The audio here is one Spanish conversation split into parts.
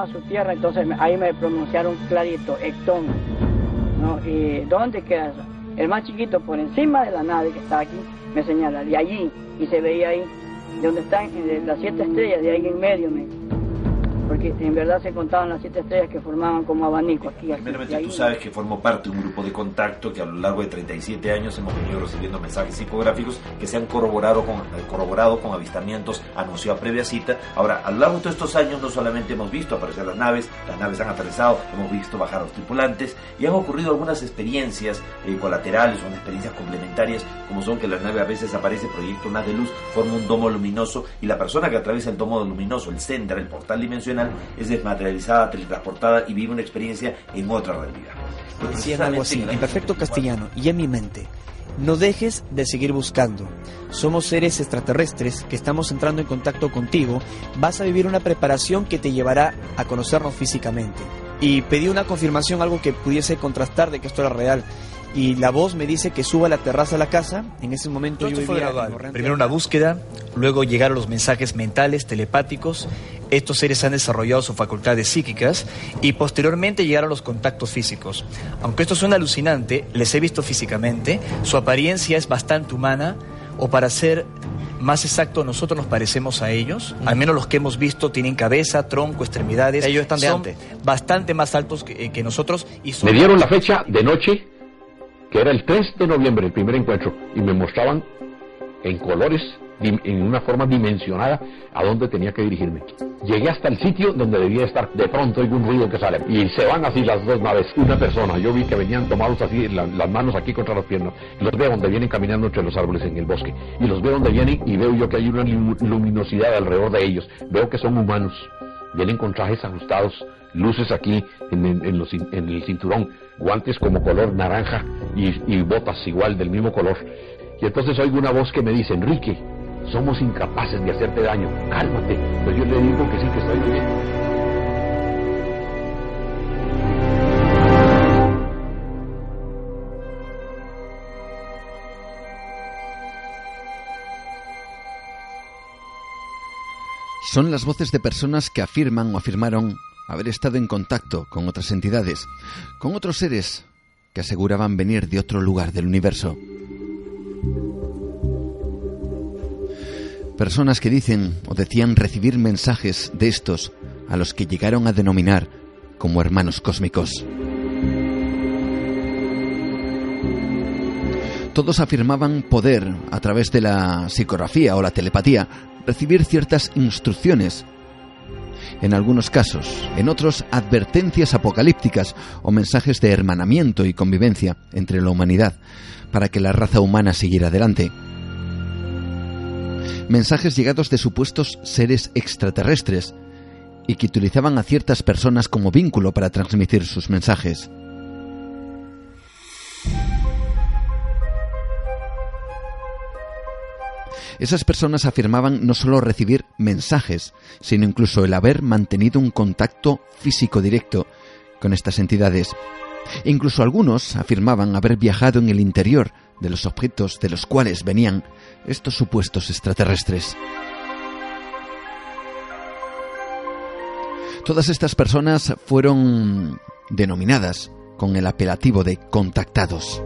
Llama su tierra, entonces ahí me pronunciaron clarito, Ectón. ¿Y dónde queda? El más chiquito, por encima de la nave que está aquí, me señala, de allí, y se veía ahí, de donde están las siete estrellas, de ahí en medio, me, porque en verdad se contaban las siete estrellas que formaban como abanico aquí. Primeramente, tú sabes que formo parte de un grupo de contacto que a lo largo de 37 años hemos venido recibiendo mensajes psicográficos que se han corroborado con, eh, corroborado con avistamientos anunciados a previa cita. Ahora, a lo largo de todos estos años no solamente hemos visto aparecer las naves, naves han aterrizado, hemos visto bajar a los tripulantes y han ocurrido algunas experiencias eh, colaterales o experiencias complementarias, como son que la nave a veces aparece, proyecta una de luz, forma un domo luminoso y la persona que atraviesa el domo luminoso, el centro, el portal dimensional, es desmaterializada, teletransportada y vive una experiencia en otra realidad. Algo así, en perfecto castellano y en mi mente. No dejes de seguir buscando. Somos seres extraterrestres que estamos entrando en contacto contigo. Vas a vivir una preparación que te llevará a conocernos físicamente. Y pedí una confirmación, algo que pudiese contrastar de que esto era real y la voz me dice que suba a la terraza de la casa. En ese momento yo vivía Primero una búsqueda, luego llegaron los mensajes mentales, telepáticos. Estos seres han desarrollado sus facultades psíquicas y posteriormente llegaron los contactos físicos. Aunque esto suena alucinante, les he visto físicamente, su apariencia es bastante humana o para ser más exacto, nosotros nos parecemos a ellos. Al menos los que hemos visto tienen cabeza, tronco, extremidades. Ellos están de son antes. Bastante más altos que, eh, que nosotros. Y Me dieron la fecha de noche que era el 3 de noviembre, el primer encuentro, y me mostraban en colores, en una forma dimensionada, a dónde tenía que dirigirme. Llegué hasta el sitio donde debía estar. De pronto hay un ruido que sale y se van así las dos naves. Una persona, yo vi que venían tomados así, las manos aquí contra las piernas. Los veo donde vienen caminando entre los árboles en el bosque. Y los veo donde vienen y veo yo que hay una luminosidad alrededor de ellos. Veo que son humanos. Vienen con trajes ajustados, luces aquí en, en el cinturón guantes como color naranja y, botas igual del mismo color. Y entonces oigo una voz que me dice, Enrique, somos incapaces de hacerte daño, cálmate. Pues yo le digo que sí, que estoy bien. Son las voces de personas que afirman o afirmaron haber estado en contacto con otras entidades, con otros seres que aseguraban venir de otro lugar del universo. Personas que dicen o decían recibir mensajes de estos a los que llegaron a denominar como hermanos cósmicos. Todos afirmaban poder, a través de la psicografía o la telepatía, recibir ciertas instrucciones en algunos casos, en otros advertencias apocalípticas o mensajes de hermanamiento y convivencia entre la humanidad para que la raza humana siguiera adelante. Mensajes llegados de supuestos seres extraterrestres y que utilizaban a ciertas personas como vínculo para transmitir sus mensajes. Esas personas afirmaban no solo recibir mensajes, sino incluso el haber mantenido un contacto físico directo con estas entidades. Incluso algunos afirmaban haber viajado en el interior de los objetos de los cuales venían estos supuestos extraterrestres. Todas estas personas fueron denominadas con el apelativo de contactados.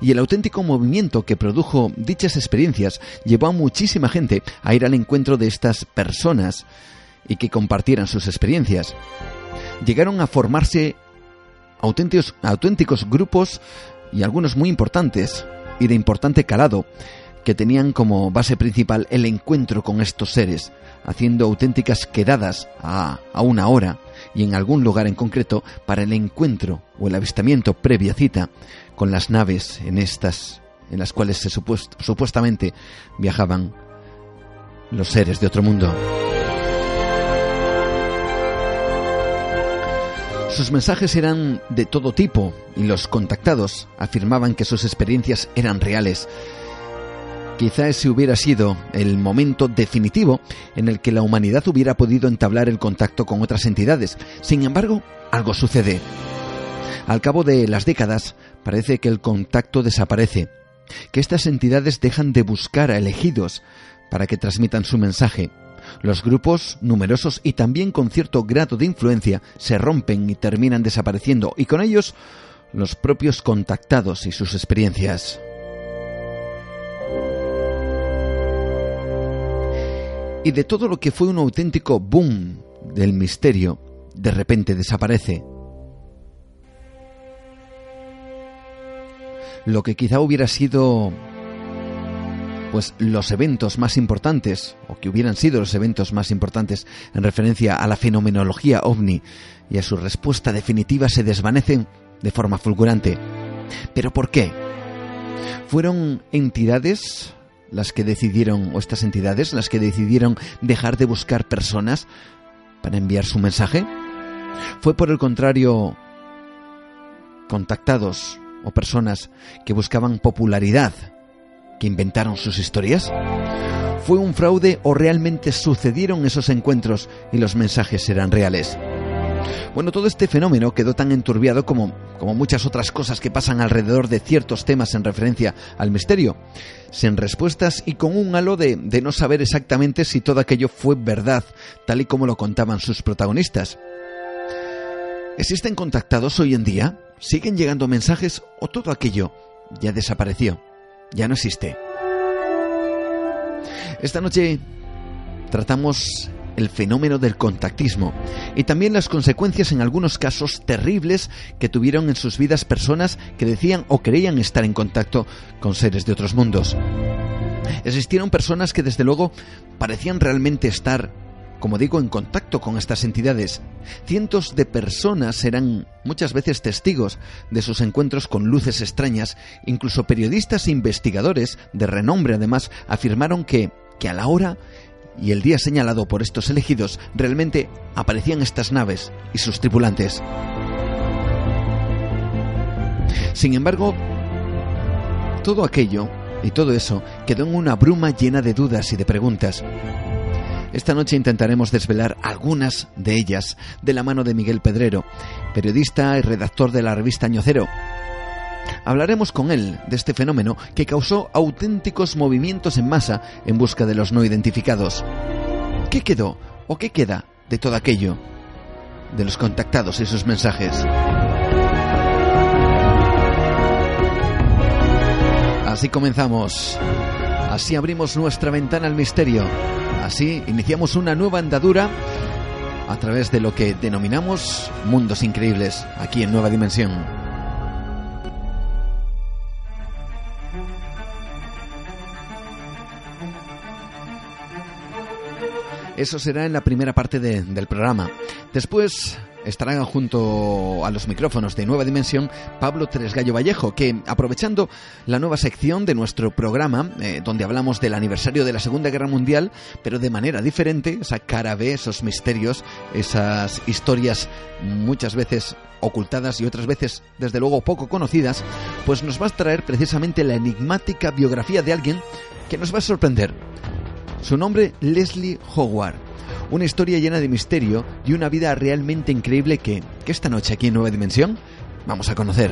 Y el auténtico movimiento que produjo dichas experiencias llevó a muchísima gente a ir al encuentro de estas personas y que compartieran sus experiencias. Llegaron a formarse auténticos, grupos y algunos muy importantes y de importante calado que tenían como base principal el encuentro con estos seres, haciendo auténticas quedadas a, a, una hora y en algún lugar en concreto para el encuentro o el avistamiento previa cita con las naves en estas en las cuales se supuestamente viajaban los seres de otro mundo. Sus mensajes eran de todo tipo y los contactados afirmaban que sus experiencias eran reales. Quizá ese hubiera sido el momento definitivo en el que la humanidad hubiera podido entablar el contacto con otras entidades. Sin embargo, algo sucede. Al cabo de las décadas, parece que el contacto desaparece, que estas entidades dejan de buscar a elegidos para que transmitan su mensaje los grupos, numerosos y también con cierto grado de influencia, se rompen y terminan desapareciendo, y con ellos los propios contactados y sus experiencias. Y de todo lo que fue un auténtico boom del misterio, de repente desaparece. Lo que quizá hubiera sido pues los eventos más importantes, o que hubieran sido los eventos más importantes en referencia a la fenomenología ovni y a su respuesta definitiva se desvanecen de forma fulgurante. ¿Pero por qué? ¿Fueron entidades las que decidieron, o estas entidades, las que decidieron dejar de buscar personas para enviar su mensaje? ¿Fue por el contrario contactados o personas que buscaban popularidad que inventaron sus historias? ¿Fue un fraude o realmente sucedieron esos encuentros y los mensajes eran reales? Bueno, todo este fenómeno quedó tan enturbiado como, como muchas otras cosas que pasan alrededor de ciertos temas en referencia al misterio, sin respuestas y con un halo de, de no saber exactamente si todo aquello fue verdad, tal y como lo contaban sus protagonistas. ¿Existen contactados hoy en día? ¿Siguen llegando mensajes o todo aquello ya desapareció? ya no existe. Esta noche tratamos el fenómeno del contactismo y también las consecuencias en algunos casos terribles que tuvieron en sus vidas personas que decían o creían estar en contacto con seres de otros mundos. Existieron personas que desde luego parecían realmente estar como digo, en contacto con estas entidades. Cientos de personas eran muchas veces testigos de sus encuentros con luces extrañas, incluso periodistas e investigadores de renombre además afirmaron que, que a la hora y el día señalado por estos elegidos realmente aparecían estas naves y sus tripulantes. Sin embargo, todo aquello y todo eso quedó en una bruma llena de dudas y de preguntas. Esta noche intentaremos desvelar algunas de ellas de la mano de Miguel Pedrero, periodista y redactor de la revista Ñocero. Hablaremos con él de este fenómeno que causó auténticos movimientos en masa en busca de los no identificados. ¿Qué quedó o qué queda de todo aquello? De los contactados y sus mensajes. Así comenzamos. Así abrimos nuestra ventana al misterio. Así iniciamos una nueva andadura a través de lo que denominamos mundos increíbles aquí en Nueva Dimensión. Eso será en la primera parte del programa. Después estarán junto a los micrófonos de Nueva Dimensión Pablo Tresgallo Vallejo, que aprovechando la nueva sección de nuestro programa, eh, donde hablamos del aniversario de la Segunda Guerra Mundial, pero de manera diferente, esa cara B, esos misterios, esas historias muchas veces ocultadas y otras veces, desde luego, poco conocidas, pues nos va a traer precisamente la enigmática biografía de alguien que nos va a sorprender. Su nombre, Leslie Howard. Una historia llena de misterio y una vida realmente increíble que, que esta noche aquí en Nueva Dimensión vamos a conocer.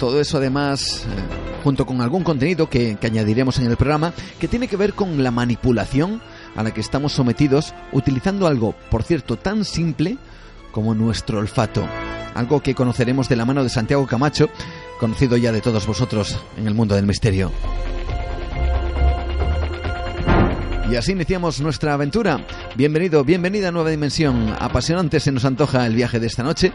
Todo eso además eh, junto con algún contenido que, que añadiremos en el programa que tiene que ver con la manipulación a la que estamos sometidos utilizando algo, por cierto, tan simple como nuestro olfato. Algo que conoceremos de la mano de Santiago Camacho, conocido ya de todos vosotros en el mundo del misterio. Y así iniciamos nuestra aventura. Bienvenido, bienvenida a Nueva Dimensión. Apasionante se nos antoja el viaje de esta noche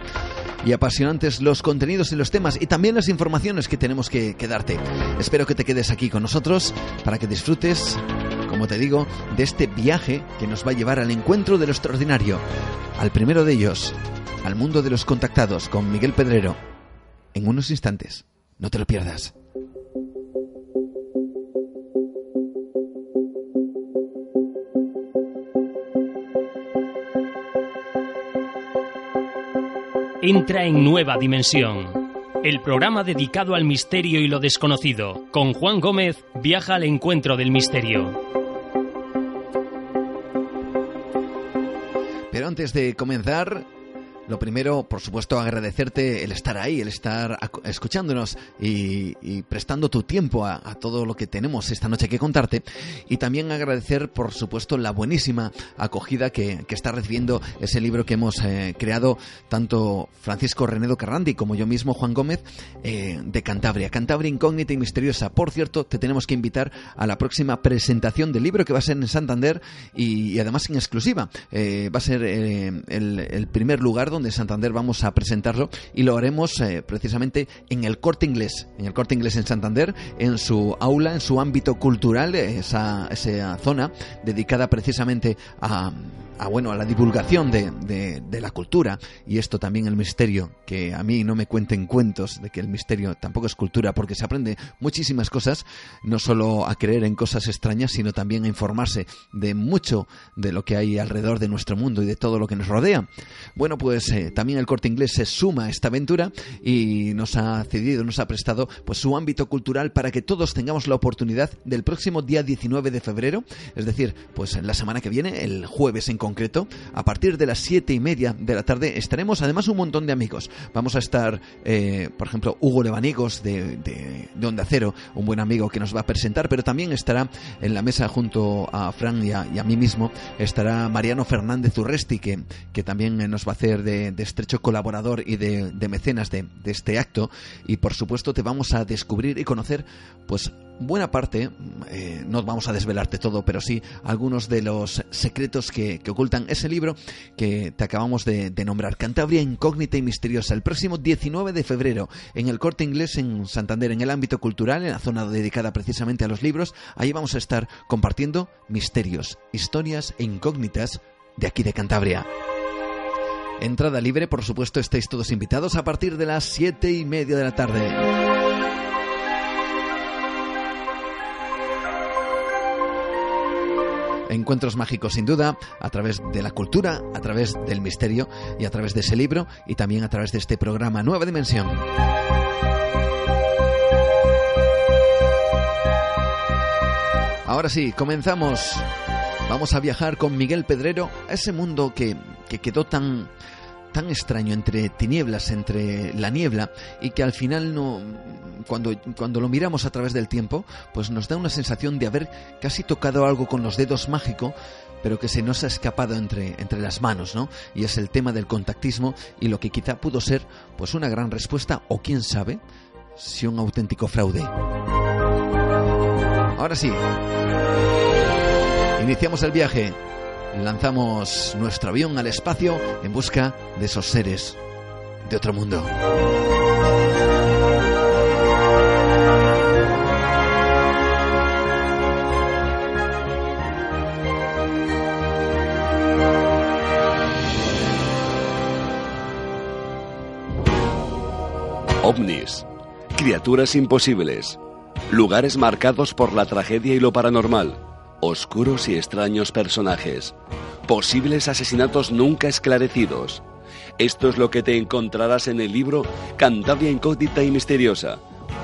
y apasionantes los contenidos y los temas y también las informaciones que tenemos que, que, darte. Espero que te quedes aquí con nosotros para que disfrutes, como te digo, de este viaje que nos va a llevar al encuentro de lo extraordinario, al primero de ellos, al mundo de los contactados con Miguel Pedrero. En unos instantes, no te lo pierdas. Entra en Nueva Dimensión. El programa dedicado al misterio y lo desconocido. Con Juan Gómez viaja al encuentro del misterio. Pero antes de comenzar, lo primero, por supuesto, agradecerte el estar ahí, el estar escuchándonos y, y prestando tu tiempo a, a, todo lo que tenemos esta noche que contarte. Y también agradecer, por supuesto, la buenísima acogida que, que está recibiendo ese libro que hemos eh, creado tanto Francisco Renedo Carrandi como yo mismo, Juan Gómez, eh, de Cantabria. Cantabria incógnita y misteriosa. Por cierto, te tenemos que invitar a la próxima presentación del libro que va a ser en Santander y, y además en exclusiva. Eh, va a ser el, el primer lugar donde Santander vamos a presentarlo y lo haremos eh, precisamente en el Corte Inglés, en el Corte Inglés en Santander, en su aula, en su ámbito cultural, esa, esa zona dedicada precisamente a, a, bueno, a la divulgación de, de, la cultura y esto también el misterio, que a mí no me cuenten cuentos de que el misterio tampoco es cultura porque se aprende muchísimas cosas, no solo a creer en cosas extrañas, sino también a informarse de mucho de lo que hay alrededor de nuestro mundo y de todo lo que nos rodea. Bueno, pues eh, también el corte inglés se suma a esta aventura y nos ha cedido, nos ha prestado pues su ámbito cultural para que todos tengamos la oportunidad del próximo día 19 de febrero, es decir, pues la semana que viene, el jueves en concreto, a partir de las siete y media de la tarde estaremos además un montón de amigos. Vamos a estar, eh, por ejemplo, Hugo Levanigos de, de, de, Onda un buen amigo que nos va a presentar, pero también estará en la mesa junto a Fran y a, mí mismo, estará Mariano Fernández Urresti, que, que también nos va a hacer de, estrecho colaborador y de, de mecenas de, de, este acto y por supuesto te vamos a descubrir y conocer pues buena parte, eh, no vamos a desvelarte todo, pero sí algunos de los secretos que, ocultan ese libro que te acabamos de, de, nombrar, Cantabria Incógnita y Misteriosa, el próximo 19 de febrero en el Corte Inglés en Santander, en el ámbito cultural, en la zona dedicada precisamente a los libros, ahí vamos a estar compartiendo misterios, historias e incógnitas de aquí de Cantabria. Entrada libre, por supuesto, estáis todos invitados a partir de las siete y media de la tarde. Encuentros mágicos sin duda, a través de la cultura, a través del misterio y a través de ese libro y también a través de este programa Nueva Dimensión. Ahora sí, comenzamos. Vamos a viajar con Miguel Pedrero a ese mundo que, que quedó tan tan extraño entre tinieblas, entre la niebla, y que al final no, cuando, cuando lo miramos a través del tiempo, pues nos da una sensación de haber casi tocado algo con los dedos mágico, pero que se nos ha escapado entre, entre las manos, ¿no? Y es el tema del contactismo y lo que quizá pudo ser, pues una gran respuesta, o quién sabe, si un auténtico fraude. Ahora sí, iniciamos el viaje lanzamos nuestro avión al espacio en busca de esos seres de otro mundo. ovnis, criaturas imposibles, lugares marcados por la tragedia y lo paranormal oscuros y extraños personajes, posibles asesinatos nunca esclarecidos. Esto es lo que te encontrarás en el libro Cantabria Incógnita y Misteriosa,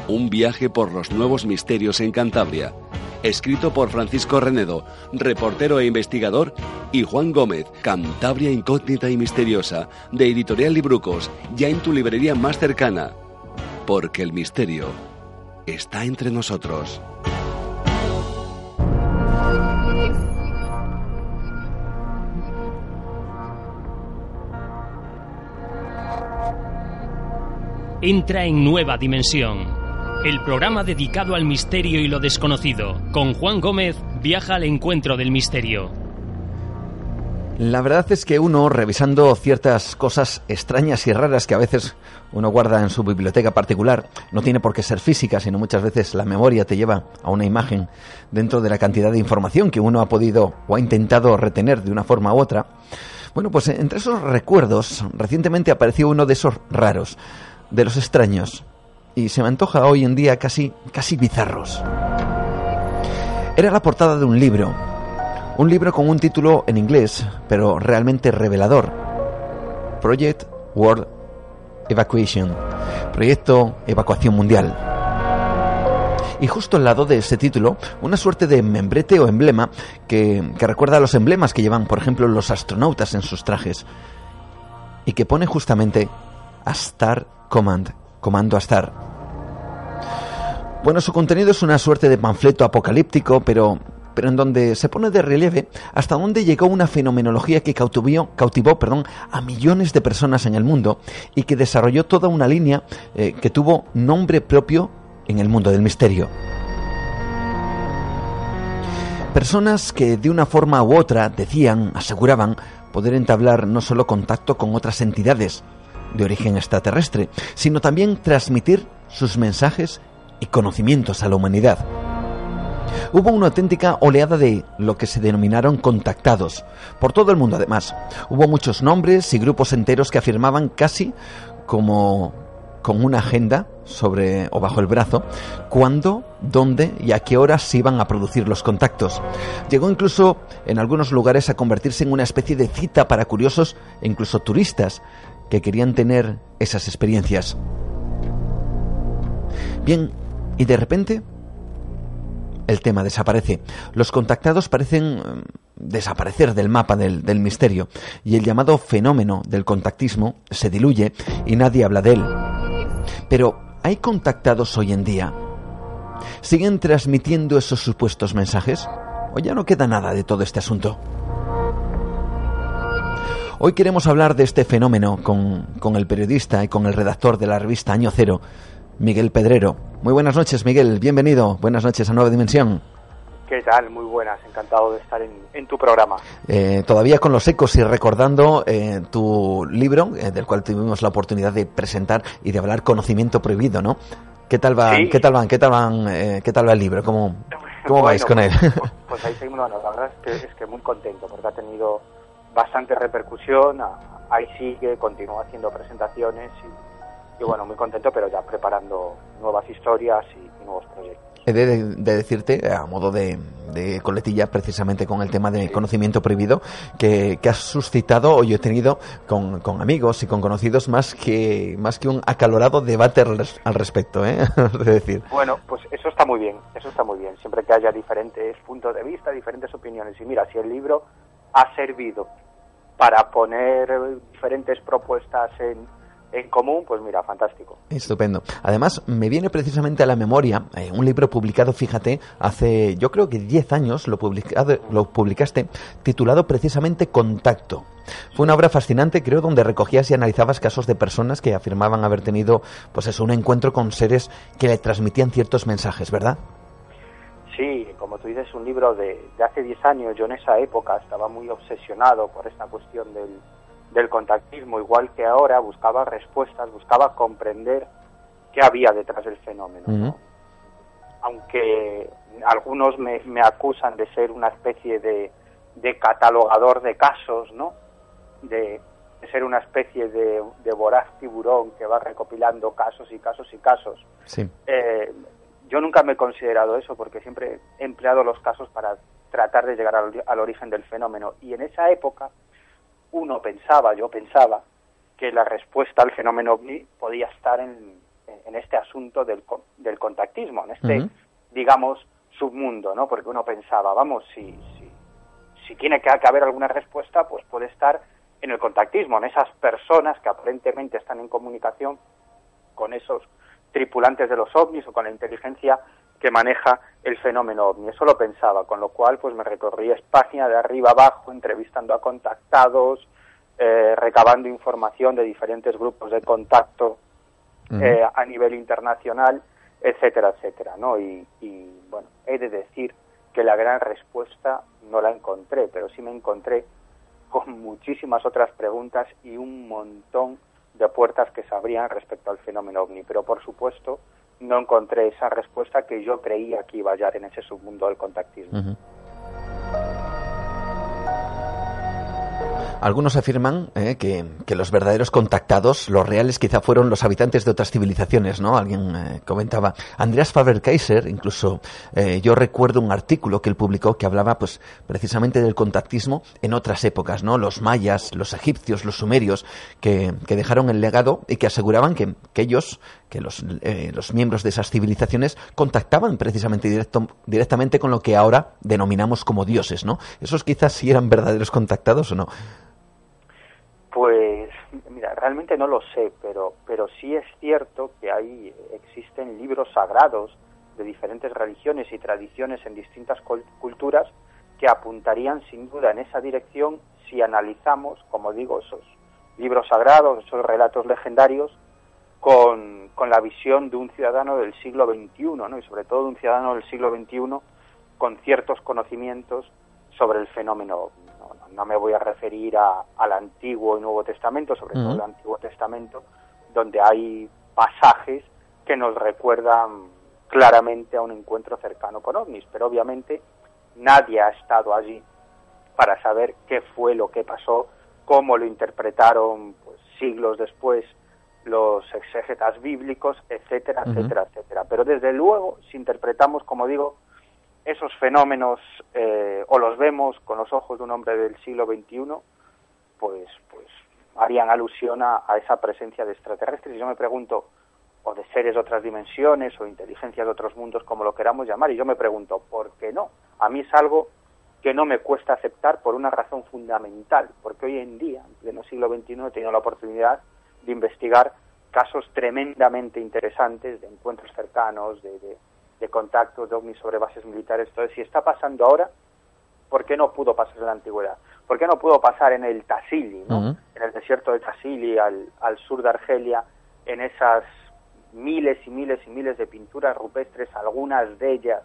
un viaje por los nuevos misterios en Cantabria, escrito por Francisco Renedo, reportero e investigador, y Juan Gómez, Cantabria Incógnita y Misteriosa, de Editorial Librucos, ya en tu librería más cercana, porque el misterio está entre nosotros. Entra en nueva dimensión. El programa dedicado al misterio y lo desconocido. Con Juan Gómez viaja al encuentro del misterio. La verdad es que uno, revisando ciertas cosas extrañas y raras que a veces uno guarda en su biblioteca particular, no tiene por qué ser física, sino muchas veces la memoria te lleva a una imagen dentro de la cantidad de información que uno ha podido o ha intentado retener de una forma u otra. Bueno, pues entre esos recuerdos, recientemente apareció uno de esos raros, de los extraños, y se me antoja hoy en día casi, casi bizarros. Era la portada de un libro, un libro con un título en inglés, pero realmente revelador. Project World Evacuation. Proyecto Evacuación Mundial. Y justo al lado de ese título, una suerte de membrete o emblema que, que recuerda a los emblemas que llevan, por ejemplo, los astronautas en sus trajes. Y que pone justamente a Star Command, Comando a Star. Bueno, su contenido es una suerte de panfleto apocalíptico, pero pero en donde se pone de relieve hasta dónde llegó una fenomenología que cautivó, cautivó perdón, a millones de personas en el mundo y que desarrolló toda una línea eh, que tuvo nombre propio en el mundo del misterio. Personas que de una forma u otra decían, aseguraban, poder entablar no solo contacto con otras entidades de origen extraterrestre, sino también transmitir sus mensajes y conocimientos a la humanidad. Hubo una auténtica oleada de lo que se denominaron contactados, por todo el mundo además. Hubo muchos nombres y grupos enteros que afirmaban casi como con una agenda sobre o bajo el brazo cuándo, dónde y a qué horas se iban a producir los contactos. Llegó incluso en algunos lugares a convertirse en una especie de cita para curiosos e incluso turistas que querían tener esas experiencias. Bien, y de repente el tema desaparece. Los contactados parecen mm, desaparecer del mapa del, del, misterio y el llamado fenómeno del contactismo se diluye y nadie habla de él. Pero, ¿hay contactados hoy en día? ¿Siguen transmitiendo esos supuestos mensajes? ¿O ya no queda nada de todo este asunto? Hoy queremos hablar de este fenómeno con, con el periodista y con el redactor de la revista Año Cero, Miguel Pedrero. Muy buenas noches, Miguel. Bienvenido. Buenas noches a Nueva Dimensión. ¿Qué tal? Muy buenas. Encantado de estar en, tu programa. Eh, todavía con los ecos y recordando eh, tu libro, eh, del cual tuvimos la oportunidad de presentar y de hablar Conocimiento Prohibido, ¿no? ¿Qué tal van? ¿Qué tal van? ¿Qué tal van? ¿Qué tal va el libro? ¿Cómo, cómo vais con él? Pues, pues, ahí seguimos. La verdad es que, es que muy contento porque ha tenido bastante repercusión. Ahí sigue, continúa haciendo presentaciones y y bueno, muy contento, pero ya preparando nuevas historias y, nuevos proyectos. He de, decirte, a modo de, coletilla, precisamente con el tema de conocimiento prohibido, que, has suscitado, o yo he tenido con, amigos y con conocidos, más que, más que un acalorado debate al, respecto, ¿eh? es decir. Bueno, pues eso está muy bien, eso está muy bien, siempre que haya diferentes puntos de vista, diferentes opiniones. Y mira, si el libro ha servido para poner diferentes propuestas en, en común, pues mira, fantástico. Estupendo. Además, me viene precisamente a la memoria eh, un libro publicado, fíjate, hace yo creo que 10 años lo, publicado, lo publicaste, titulado precisamente Contacto. Fue una obra fascinante, creo, donde recogías y analizabas casos de personas que afirmaban haber tenido, pues eso, un encuentro con seres que le transmitían ciertos mensajes, ¿verdad? Sí, como tú dices, un libro de, de hace 10 años. Yo en esa época estaba muy obsesionado por esta cuestión del, del contactismo, igual que ahora, buscaba respuestas, buscaba comprender qué había detrás del fenómeno. Aunque algunos me, me, acusan de ser una especie de, de catalogador de casos, ¿no? De, ser una especie de, voraz tiburón que va recopilando casos y casos y casos. Sí. Eh, yo nunca me he considerado eso porque siempre he empleado los casos para tratar de llegar al, origen del fenómeno. Y en esa época uno pensaba, yo pensaba, que la respuesta al fenómeno ovni podía estar en, este asunto del, del contactismo, en este, digamos, submundo, ¿no? Porque uno pensaba, vamos, si, si, si tiene que haber alguna respuesta, pues puede estar en el contactismo, en esas personas que aparentemente están en comunicación con esos tripulantes de los ovnis o con la inteligencia que maneja el fenómeno ovni. Eso lo pensaba, con lo cual pues me recorrí España de arriba abajo, entrevistando a contactados, eh, recabando información de diferentes grupos de contacto eh, a nivel internacional, etcétera, etcétera, ¿no? Y, y bueno, he de decir que la gran respuesta no la encontré, pero sí me encontré con muchísimas otras preguntas y un montón de puertas que se abrían respecto al fenómeno ovni. Pero por supuesto no encontré esa respuesta que yo creía que iba a hallar en ese submundo del contactismo. Algunos afirman eh, que, los verdaderos contactados, los reales, quizá fueron los habitantes de otras civilizaciones, ¿no? Alguien eh, comentaba. Andreas Faber-Kaiser, incluso eh, yo recuerdo un artículo que él publicó que hablaba, pues, precisamente del contactismo en otras épocas, ¿no? Los mayas, los egipcios, los sumerios, que, dejaron el legado y que aseguraban que, que ellos, que los, los, miembros de esas civilizaciones contactaban precisamente directamente con lo que ahora denominamos como dioses, ¿no? Esos quizás sí eran verdaderos contactados o no. Pues mira, realmente no lo sé, pero, pero sí es cierto que hay, existen libros sagrados de diferentes religiones y tradiciones en distintas culturas que apuntarían sin duda en esa dirección si analizamos, como digo, esos libros sagrados, esos relatos legendarios, con, con la visión de un ciudadano del siglo XXI, ¿no? y sobre todo de un ciudadano del siglo XXI con ciertos conocimientos sobre el fenómeno no me voy a referir al Antiguo y Nuevo Testamento, sobre todo el Antiguo Testamento, donde hay pasajes que nos recuerdan claramente a un encuentro cercano con ovnis, pero obviamente nadie ha estado allí para saber qué fue lo que pasó, cómo lo interpretaron pues, siglos después los exégetas bíblicos, etcétera, etcétera, etcétera. Pero desde luego, si interpretamos, como digo, esos fenómenos eh, o los vemos con los ojos de un hombre del siglo XXI, pues, pues harían alusión a, esa presencia de extraterrestres. Y yo me pregunto, o de seres de otras dimensiones o inteligencias de otros mundos, como lo queramos llamar, y yo me pregunto, ¿por qué no? A mí es algo que no me cuesta aceptar por una razón fundamental, porque hoy en día, en pleno siglo XXI, he tenido la oportunidad de investigar casos tremendamente interesantes de encuentros cercanos, de, de de contactos de ovnis sobre bases militares. Entonces, si está pasando ahora, ¿por qué no pudo pasar en la antigüedad? ¿Por qué no pudo pasar en el Tassili, ¿no? en el desierto de Tassili, al, al sur de Argelia, en esas miles y miles y miles de pinturas rupestres, algunas de ellas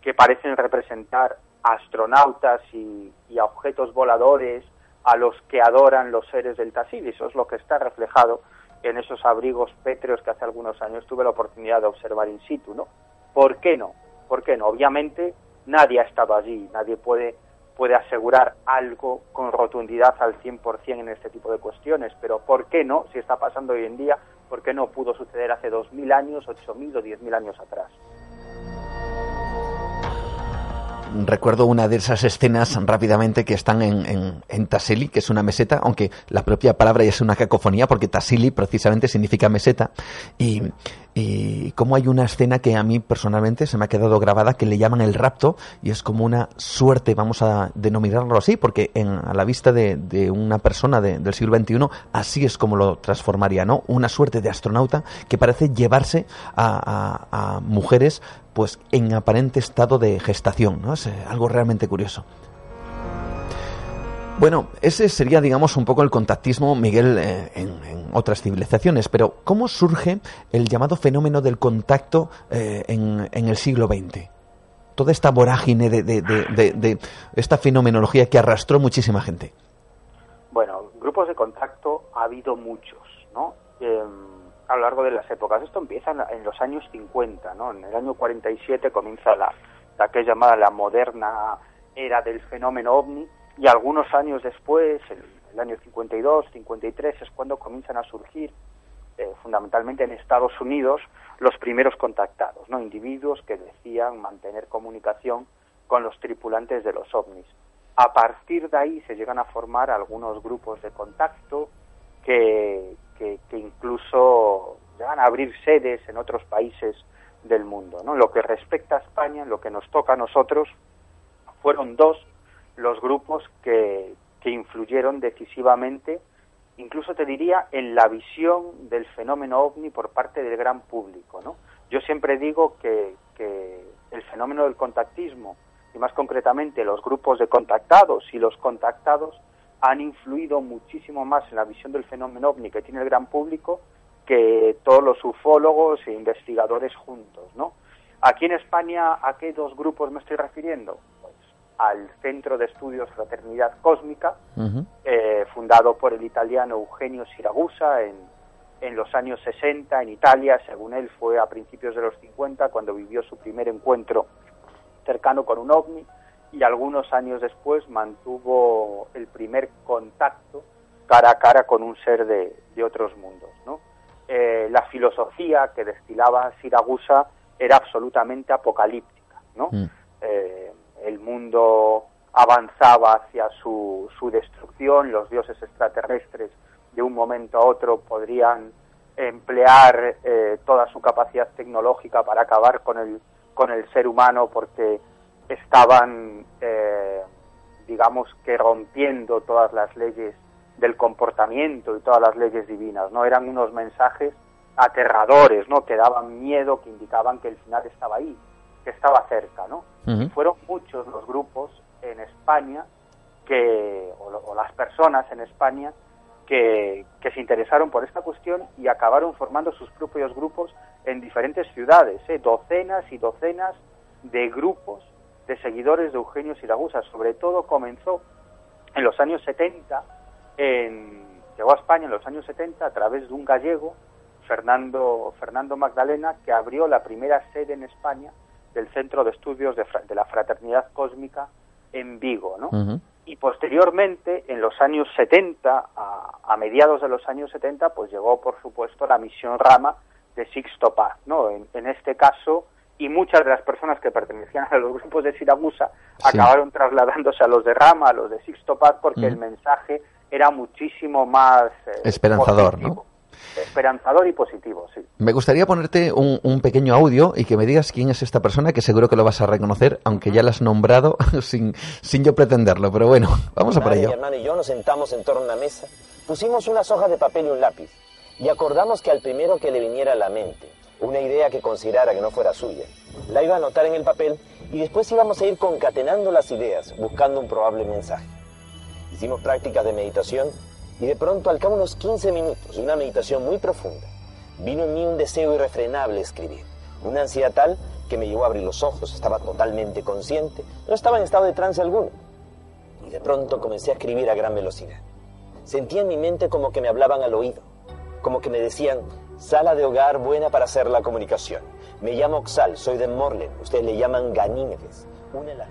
que parecen representar astronautas y, y objetos voladores a los que adoran los seres del Tassili. Eso es lo que está reflejado en esos abrigos pétreos que hace algunos años tuve la oportunidad de observar in situ, ¿no? ¿Por qué no? ¿Por qué no? Obviamente nadie ha estado allí, nadie puede, puede asegurar algo con rotundidad al 100% en este tipo de cuestiones, pero ¿por qué no? Si está pasando hoy en día, ¿por qué no pudo suceder hace 2.000 años, 8.000 o 10.000 años atrás? Recuerdo una de esas escenas rápidamente que están en, en, Tassili, que es una meseta, aunque la propia palabra ya es una cacofonía, porque Tassili precisamente significa meseta, y, y como hay una escena que a mí personalmente se me ha quedado grabada que le llaman el rapto, y es como una suerte, vamos a denominarlo así, porque en, a la vista de, de una persona del siglo XXI, así es como lo transformaría, ¿no? Una suerte de astronauta que parece llevarse a mujeres pues en aparente estado de gestación, ¿no? Es eh, algo realmente curioso. Bueno, ese sería, digamos, un poco el contactismo, Miguel, eh, en, otras civilizaciones. Pero, ¿cómo surge el llamado fenómeno del contacto eh, en, el siglo XX? Toda esta vorágine de, de, esta fenomenología que arrastró muchísima gente. Bueno, grupos de contacto ha habido muchos, ¿no? Em, a lo largo de las épocas. Esto empieza en, los años 50, ¿no? En el año 47 comienza la, la que es llamada la moderna era del fenómeno ovni y algunos años después, el año 52, 53 es cuando comienzan a surgir, eh, fundamentalmente en Estados Unidos, los primeros contactados, ¿no? individuos que decían mantener comunicación con los tripulantes de los ovnis. A partir de ahí se llegan a formar algunos grupos de contacto que, que, incluso llegan a abrir sedes en otros países del mundo. ¿no? Lo que respecta a España, lo que nos toca a nosotros, fueron dos los grupos que, que influyeron decisivamente, incluso te diría, en la visión del fenómeno ovni por parte del gran público. ¿no? Yo siempre digo que, que el fenómeno del contactismo, y más concretamente los grupos de contactados y los contactados, han influido muchísimo más en la visión del fenómeno ovni que tiene el gran público que todos los ufólogos e investigadores juntos, ¿no? Aquí en España, ¿a qué dos grupos me estoy refiriendo? Pues al Centro de Estudios Fraternidad Cósmica, eh, fundado por el italiano Eugenio Siragusa en, en los años 60 en Italia, según él fue a principios de los 50 cuando vivió su primer encuentro cercano con un ovni y algunos años después mantuvo el primer contacto cara a cara con un ser de, de otros mundos, ¿no? Eh, la filosofía que destilaba Siragusa era absolutamente apocalíptica, ¿no? Mm. Eh, el mundo avanzaba hacia su, su destrucción, los dioses extraterrestres de un momento a otro podrían emplear eh, toda su capacidad tecnológica para acabar con el, con el ser humano porque estaban, digamos que rompiendo todas las leyes del comportamiento y todas las leyes divinas, ¿no? Eran unos mensajes aterradores, ¿no? Que daban miedo, que indicaban que el final estaba ahí, que estaba cerca, ¿no? Fueron muchos los grupos en España que, o, las personas en España que, que, se interesaron por esta cuestión y acabaron formando sus propios grupos en diferentes ciudades, ¿eh? docenas y docenas de grupos de seguidores de Eugenio Siragusa. Sobre todo comenzó en los años 70 llegó a España en los años 70 a través de un gallego, Fernando, Fernando Magdalena, que abrió la primera sede en España del Centro de Estudios de, la Fraternidad Cósmica en Vigo, ¿no? Y posteriormente, en los años 70, a, mediados de los años 70, pues llegó, por supuesto, la misión Rama de Sixto Paz, ¿no? En, este caso, y muchas de las personas que pertenecían a los grupos de Siragusa acabaron trasladándose a los de Rama, a los de Sixto Paz, porque el mensaje era muchísimo más... Eh, Esperanzador, ¿no? Esperanzador y positivo, sí. Me gustaría ponerte un, pequeño audio y que me digas quién es esta persona, que seguro que lo vas a reconocer, aunque ya la has nombrado sin, sin yo pretenderlo. Pero bueno, vamos a por ello. Mi hermano y yo nos sentamos en torno a una mesa, pusimos unas hojas de papel y un lápiz, y acordamos que al primero que le viniera a la mente una idea que considerara que no fuera suya, la iba a anotar en el papel y después íbamos a ir concatenando las ideas, buscando un probable mensaje. Hicimos prácticas de meditación y de pronto, al cabo de unos 15 minutos una meditación muy profunda, vino en mí un deseo irrefrenable de escribir. Una ansiedad tal que me llevó a abrir los ojos, estaba totalmente consciente, no estaba en estado de trance alguno. Y de pronto comencé a escribir a gran velocidad. Sentía en mi mente como que me hablaban al oído, como que me decían, sala de hogar buena para hacer la comunicación. Me llamo Oxal, soy de Morlen, ustedes le llaman Ganímedes, una de las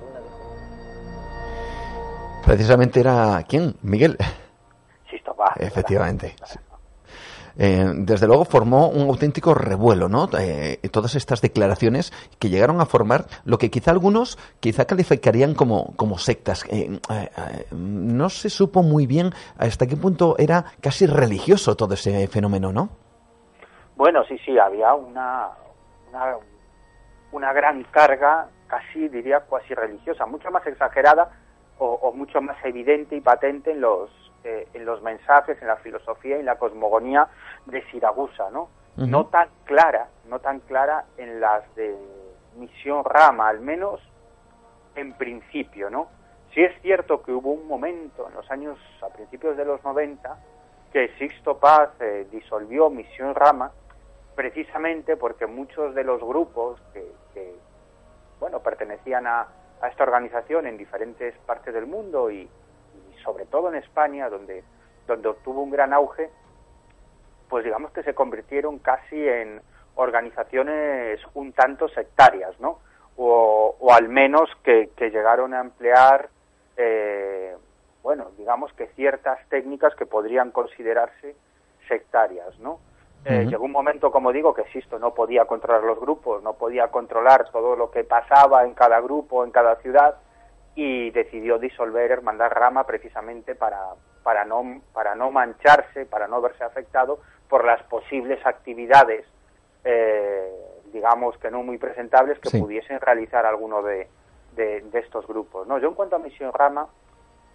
Precisamente era quién, Miguel. Sistopa. Efectivamente. Eh, desde luego formó un auténtico revuelo, ¿no? Eh, todas estas declaraciones que llegaron a formar lo que quizá algunos quizá calificarían como, como sectas. Eh, no se supo muy bien hasta qué punto era casi religioso todo ese fenómeno, ¿no? Bueno, sí, sí, había una, una, una gran carga, casi diría cuasi religiosa, mucho más exagerada o, mucho más evidente y patente en los, eh, en los mensajes, en la filosofía y en la cosmogonía de Siragusa, ¿no? No tan clara, no tan clara en las de Misión Rama, al menos en principio, ¿no? Sí es cierto que hubo un momento en los años, a principios de los 90, que Sixto Paz eh, disolvió Misión Rama, precisamente porque muchos de los grupos que, que bueno, pertenecían a, a esta organización en diferentes partes del mundo y, sobre todo en España, donde, donde obtuvo un gran auge, pues digamos que se convirtieron casi en organizaciones un tanto sectarias, ¿no? O, al menos que, llegaron a emplear eh, bueno, digamos que ciertas técnicas que podrían considerarse sectarias, ¿no? Eh, llegó un momento, como digo, que Sisto no podía controlar los grupos, no podía controlar todo lo que pasaba en cada grupo, en cada ciudad, y decidió disolver Hermandad Rama precisamente para, para, no, para no mancharse, para no verse afectado por las posibles actividades, eh, digamos que no muy presentables, que pudiesen realizar alguno de, de, estos grupos. No, yo en cuanto a Misión Rama,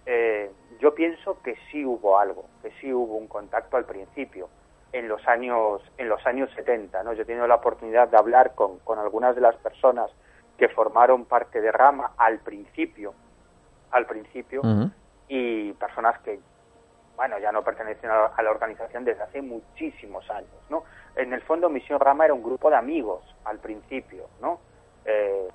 eh, yo pienso que sí hubo algo, que sí hubo un contacto al principio en los años en los años 70 no yo he tenido la oportunidad de hablar con, con algunas de las personas que formaron parte de Rama al principio al principio y personas que bueno ya no pertenecen a la organización desde hace muchísimos años no en el fondo Misión Rama era un grupo de amigos al principio no eh,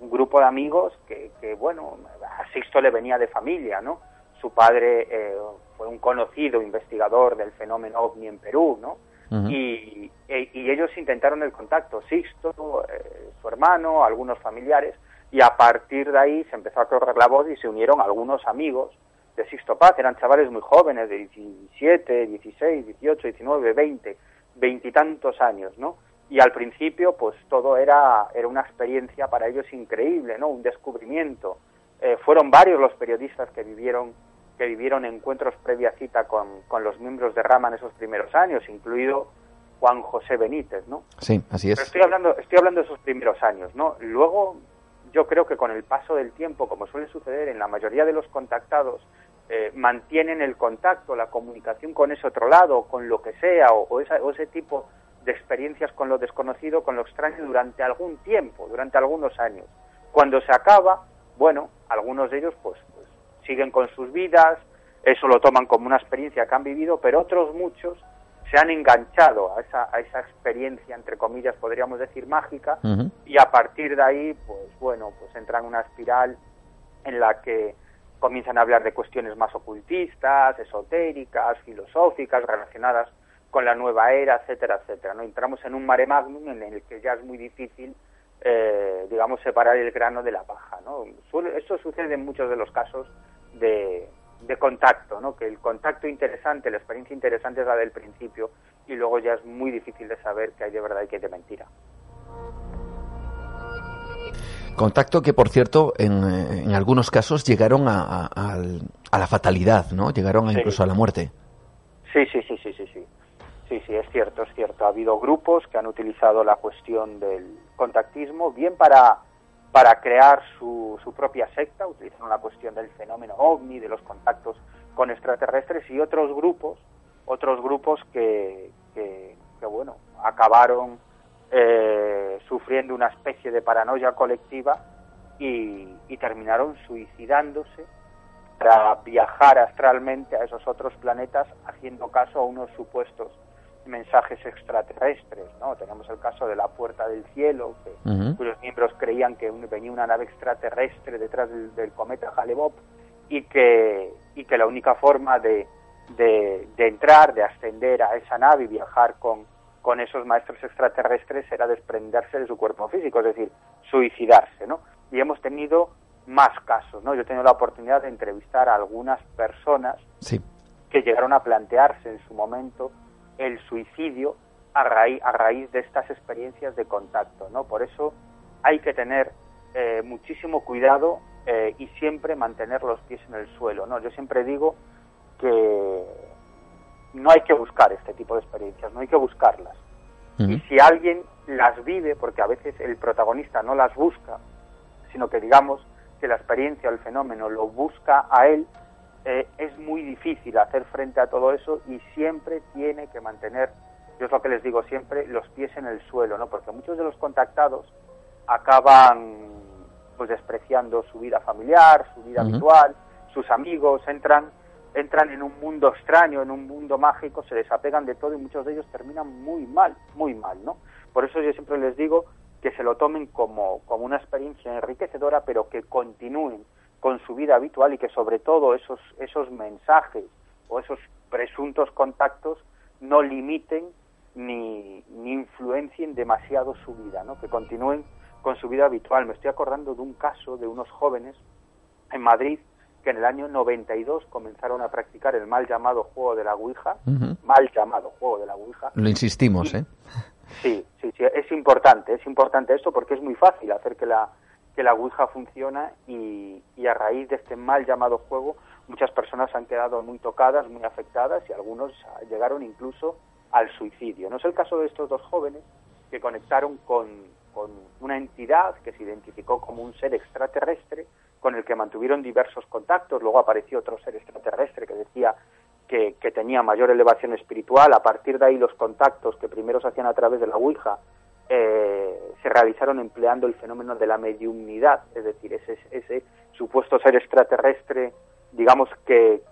un grupo de amigos que, que bueno a Sixto le venía de familia no su padre eh, fue un conocido investigador del fenómeno ovni en Perú, ¿no? y, y, ellos intentaron el contacto, Sixto, eh, su hermano, algunos familiares, y a partir de ahí se empezó a correr la voz y se unieron algunos amigos de Sixto Paz, eran chavales muy jóvenes, de 17, 16, 18, 19, 20, veintitantos años, ¿no? Y al principio, pues todo era, era una experiencia para ellos increíble, ¿no? Un descubrimiento. Eh, fueron varios los periodistas que vivieron que vivieron encuentros previa cita con, con los miembros de Rama en esos primeros años, incluido Juan José Benítez, ¿no? Sí, así es. estoy hablando, estoy hablando de esos primeros años, ¿no? Luego, yo creo que con el paso del tiempo, como suele suceder en la mayoría de los contactados, eh, mantienen el contacto, la comunicación con ese otro lado, con lo que sea, o, o, esa, o ese tipo de experiencias con lo desconocido, con lo extraño, durante algún tiempo, durante algunos años. Cuando se acaba, bueno, algunos de ellos, pues, siguen con sus vidas, eso lo toman como una experiencia que han vivido, pero otros muchos se han enganchado a esa, a esa experiencia, entre comillas, podríamos decir, mágica, y a partir de ahí, pues bueno, pues entran en una espiral en la que comienzan a hablar de cuestiones más ocultistas, esotéricas, filosóficas, relacionadas con la nueva era, etcétera, etcétera. ¿no? Entramos en un mare magnum en el que ya es muy difícil, eh, digamos, separar el grano de la paja. ¿no? Esto sucede en muchos de los casos de, contacto, ¿no? que el contacto interesante, la experiencia interesante es la del principio y luego ya es muy difícil de saber qué hay de verdad y qué hay de mentira. Contacto que, por cierto, en, en algunos casos llegaron a, a, la fatalidad, ¿no? Llegaron incluso a la muerte. Sí, sí, sí, sí, sí, sí. Sí, sí, es cierto, es cierto. Ha habido grupos que han utilizado la cuestión del contactismo bien para para crear su, su propia secta, utilizando la cuestión del fenómeno ovni, de los contactos con extraterrestres y otros grupos, otros grupos que, que, bueno, acabaron eh, sufriendo una especie de paranoia colectiva y, y terminaron suicidándose para viajar astralmente a esos otros planetas haciendo caso a unos supuestos mensajes extraterrestres, ¿no? Tenemos el caso de la Puerta del Cielo, que, cuyos miembros creían que venía una nave extraterrestre detrás del, cometa hale y que, y que la única forma de, de, entrar, de ascender a esa nave y viajar con, con esos maestros extraterrestres era desprenderse de su cuerpo físico, es decir, suicidarse, ¿no? Y hemos tenido más casos, ¿no? Yo he tenido la oportunidad de entrevistar a algunas personas que llegaron a plantearse en su momento el suicidio a raíz, a raíz de estas experiencias de contacto, ¿no? Por eso hay que tener eh, muchísimo cuidado eh, y siempre mantener los pies en el suelo, ¿no? Yo siempre digo que no hay que buscar este tipo de experiencias, no hay que buscarlas. Y si alguien las vive, porque a veces el protagonista no las busca, sino que digamos que la experiencia o el fenómeno lo busca a él, eh, es muy difícil hacer frente a todo eso y siempre tiene que mantener, yo es lo que les digo siempre, los pies en el suelo, ¿no? Porque muchos de los contactados acaban pues despreciando su vida familiar, su vida habitual, sus amigos, entran entran en un mundo extraño, en un mundo mágico, se desapegan de todo y muchos de ellos terminan muy mal, muy mal, ¿no? Por eso yo siempre les digo que se lo tomen como, como una experiencia enriquecedora, pero que continúen con su vida habitual y que sobre todo esos, esos mensajes o esos presuntos contactos no limiten ni, ni influencien demasiado su vida, ¿no? que continúen con su vida habitual. Me estoy acordando de un caso de unos jóvenes en Madrid que en el año 92 comenzaron a practicar el mal llamado juego de la Ouija, mal llamado juego de la Ouija. Lo insistimos, ¿eh? Sí, sí, sí, es importante, es importante esto porque es muy fácil hacer que la, que la Ouija funciona y, y a raíz de este mal llamado juego muchas personas han quedado muy tocadas, muy afectadas y algunos llegaron incluso al suicidio. No es el caso de estos dos jóvenes que conectaron con, con una entidad que se identificó como un ser extraterrestre con el que mantuvieron diversos contactos. Luego apareció otro ser extraterrestre que decía que, que, tenía mayor elevación espiritual. A partir de ahí los contactos que primero se hacían a través de la Ouija eh, se realizaron empleando el fenómeno de la mediumnidad, es decir, ese, ese supuesto ser extraterrestre, digamos que,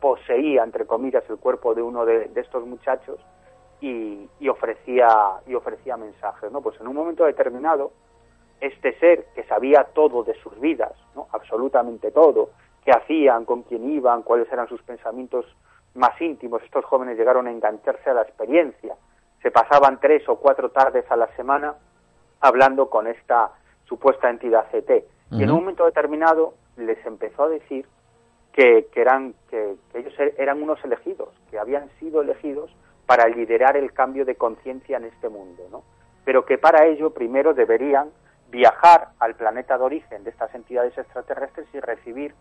poseía, entre comillas, el cuerpo de uno de, estos muchachos y, y, ofrecía, y ofrecía mensajes. ¿no? Pues en un momento determinado, este ser que sabía todo de sus vidas, ¿no? absolutamente todo, qué hacían, con quién iban, cuáles eran sus pensamientos más íntimos, estos jóvenes llegaron a engancharse a la experiencia, se pasaban tres o cuatro tardes a la semana hablando con esta supuesta entidad CT. Y en un momento determinado les empezó a decir que, que eran que, que, ellos er, eran unos elegidos, que habían sido elegidos para liderar el cambio de conciencia en este mundo, ¿no? Pero que para ello primero deberían viajar al planeta de origen de estas entidades extraterrestres y recibir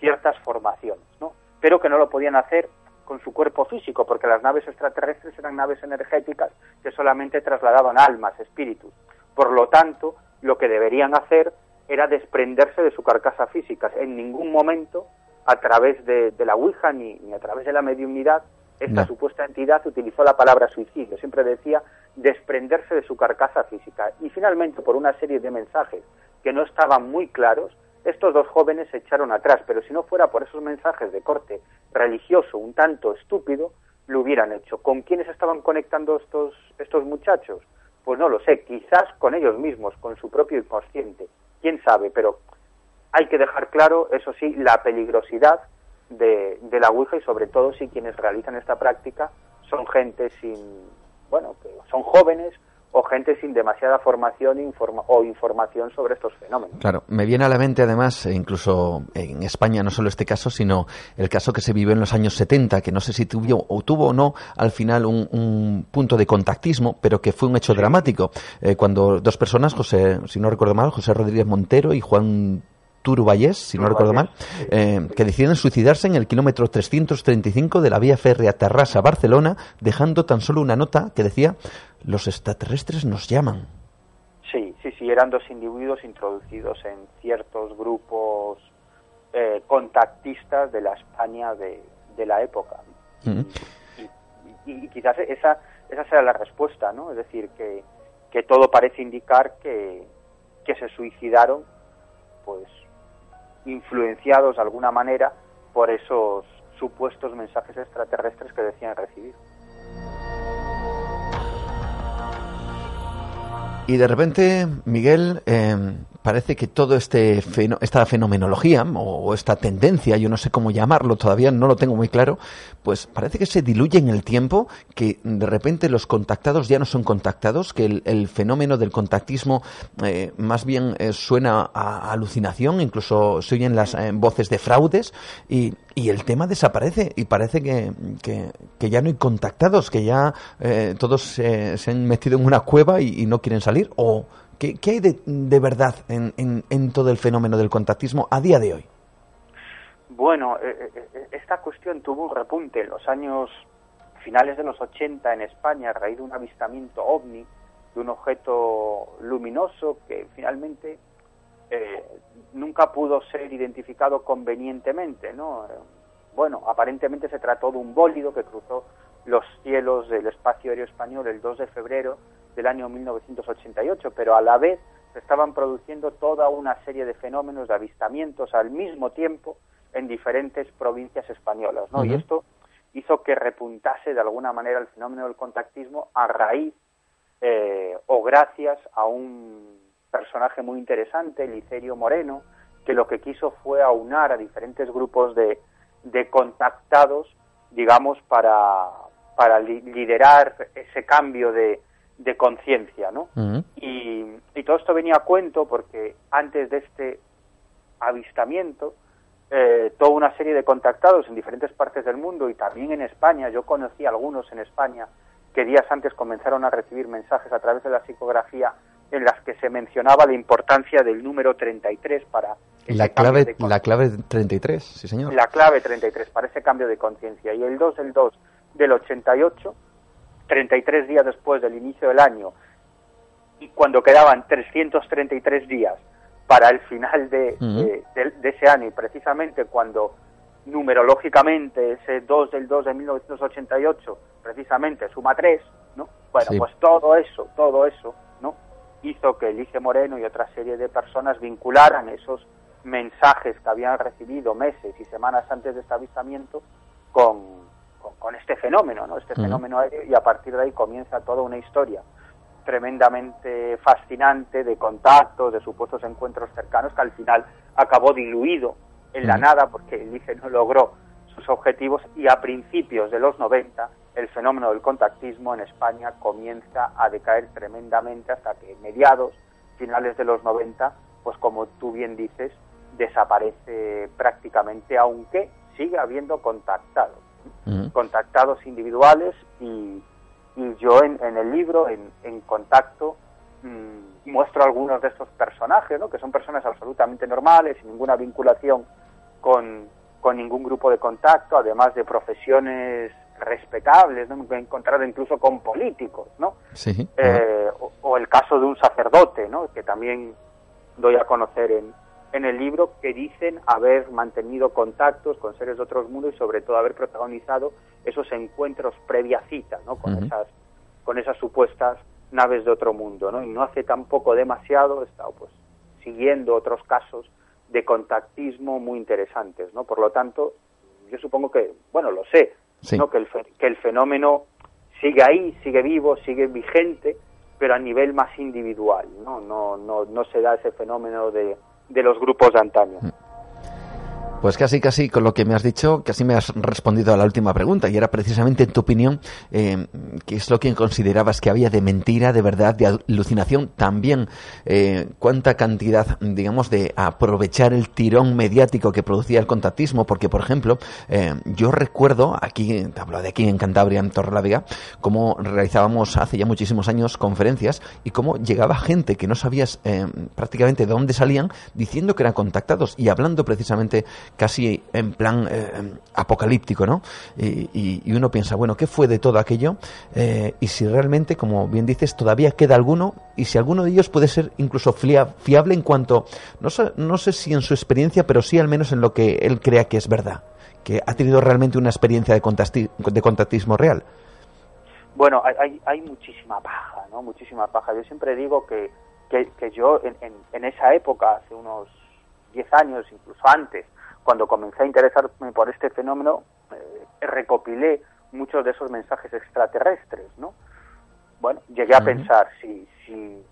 ciertas formaciones, ¿no? Pero que no lo podían hacer con su cuerpo físico, porque las naves extraterrestres eran naves energéticas que solamente trasladaban almas, espíritus. Por lo tanto, lo que deberían hacer era desprenderse de su carcasa física. En ningún momento, a través de, de la Ouija ni, ni, a través de la mediunidad, esta no. supuesta entidad utilizó la palabra suicidio. Siempre decía desprenderse de su carcasa física. Y finalmente, por una serie de mensajes que no estaban muy claros, estos dos jóvenes se echaron atrás, pero si no fuera por esos mensajes de corte religioso un tanto estúpido, lo hubieran hecho. ¿Con quiénes estaban conectando estos, estos muchachos? Pues no lo sé, quizás con ellos mismos, con su propio inconsciente, quién sabe, pero hay que dejar claro, eso sí, la peligrosidad de, de la Ouija y sobre todo si quienes realizan esta práctica son gente sin, bueno, que son jóvenes o gente sin demasiada formación informa o información sobre estos fenómenos. Claro, me viene a la mente además, e incluso en España, no solo este caso, sino el caso que se vivió en los años 70, que no sé si tuvo o tuvo o no al final un, un punto de contactismo, pero que fue un hecho dramático, eh, cuando dos personas, José, si no recuerdo mal, José Rodríguez Montero y Juan Turuballés, si no recuerdo mal, eh, que deciden suicidarse en el kilómetro 335 de la vía férrea Terrassa-Barcelona, dejando tan solo una nota que decía, los extraterrestres nos llaman. Sí, sí, sí, eran dos individuos introducidos en ciertos grupos eh, contactistas de la España de, de la época. Uh -huh. y, y, y, quizás esa, esa será la respuesta, ¿no? Es decir, que, que todo parece indicar que, que se suicidaron, pues influenciados de alguna manera por esos supuestos mensajes extraterrestres que decían recibir. Y de repente, Miguel, eh, parece que todo este esta fenomenología o esta tendencia, yo no sé cómo llamarlo, todavía no lo tengo muy claro, pues parece que se diluye en el tiempo, que de repente los contactados ya no son contactados, que el, fenómeno del contactismo eh, más bien eh, suena a, a, alucinación, incluso se oyen las eh, voces de fraudes y, y, el tema desaparece y parece que, que, que ya no hay contactados, que ya eh, todos se han metido en una cueva y, y no quieren salir o ¿Qué, qué hay de, de verdad en, en, en, todo el fenómeno del contactismo a día de hoy? Bueno, eh, eh, esta cuestión tuvo un repunte en los años finales de los 80 en España a raíz de un avistamiento ovni de un objeto luminoso que finalmente eh, nunca pudo ser identificado convenientemente, ¿no? Bueno, aparentemente se trató de un bólido que cruzó los cielos del espacio aéreo español el 2 de febrero del año 1988, pero a la vez se estaban produciendo toda una serie de fenómenos de avistamientos al mismo tiempo en diferentes provincias españolas, ¿no? Uh -huh. Y esto hizo que repuntase de alguna manera el fenómeno del contactismo a raíz eh, o gracias a un personaje muy interesante, Licerio Moreno, que lo que quiso fue aunar a diferentes grupos de, de contactados, digamos, para, para li liderar ese cambio de, de conciencia, ¿no? Uh -huh. y, y, todo esto venía a cuento porque antes de este avistamiento eh, toda una serie de contactados en diferentes partes del mundo y también en España. Yo conocí algunos en España que días antes comenzaron a recibir mensajes a través de la psicografía en las que se mencionaba la importancia del número 33 para... La clave, la clave 33, sí señor. La clave 33 para ese cambio de conciencia. Y el 2 del 2 del 88, 33 días después del inicio del año, y cuando quedaban 333 días para el final de, de, ese año y precisamente cuando numerológicamente ese 2 del 2 de 1988 precisamente suma 3, ¿no? Bueno, pues todo eso, todo eso, ¿no? Hizo que Elige Moreno y otra serie de personas vincularan esos mensajes que habían recibido meses y semanas antes de este avistamiento con, con, este fenómeno, ¿no? Este fenómeno aéreo y a partir de ahí comienza toda una historia tremendamente fascinante de contactos, de supuestos encuentros cercanos que al final acabó diluido en la nada porque el ICE no logró sus objetivos y a principios de los 90 el fenómeno del contactismo en España comienza a decaer tremendamente hasta que mediados, finales de los 90, pues como tú bien dices, desaparece prácticamente, aunque sigue habiendo contactados, contactados individuales y, y yo en, el libro, en, contacto, mm, muestro algunos de estos personajes, ¿no? que son personas absolutamente normales, sin ninguna vinculación con, con ningún grupo de contacto, además de profesiones respetables, ¿no? me he encontrado incluso con políticos, ¿no? Sí. Eh, o, el caso de un sacerdote, ¿no? Que también doy a conocer en, en el libro, que dicen haber mantenido contactos con seres de otros mundos y sobre todo haber protagonizado esos encuentros previa cita, ¿no? Con esas con esas supuestas naves de otro mundo, ¿no? Y no hace tampoco demasiado he estado pues siguiendo otros casos de contactismo muy interesantes, ¿no? Por lo tanto, yo supongo que, bueno, lo sé, ¿no? que, el, que el fenómeno sigue ahí, sigue vivo, sigue vigente, pero a nivel más individual, ¿no? No, no, no se da ese fenómeno de, de los grupos de antaño. Pues casi, casi con lo que me has dicho, casi me has respondido a la última pregunta, y era precisamente en tu opinión, eh, ¿qué es lo que considerabas que había de mentira, de verdad, de alucinación? También, eh, ¿cuánta cantidad, digamos, de aprovechar el tirón mediático que producía el contactismo? Porque, por ejemplo, eh, yo recuerdo, aquí, te hablo de aquí en Cantabria, en Torrelavega, cómo realizábamos hace ya muchísimos años conferencias y cómo llegaba gente que no sabías eh, prácticamente de dónde salían, diciendo que eran contactados y hablando precisamente casi en plan eh, apocalíptico, ¿no? Y, uno piensa, bueno, ¿qué fue de todo aquello? Eh, y si realmente, como bien dices, todavía queda alguno, y si alguno de ellos puede ser incluso fiable en cuanto, no sé, no sé si en su experiencia, pero sí al menos en lo que él crea que es verdad, que ha tenido realmente una experiencia de, de contactismo real. Bueno, hay, hay, muchísima paja, ¿no? Muchísima paja. Yo siempre digo que, que, yo en, en, esa época, hace unos 10 años, incluso antes, cuando comencé a interesarme por este fenómeno, eh, recopilé muchos de esos mensajes extraterrestres, ¿no? Bueno, llegué a pensar, si, si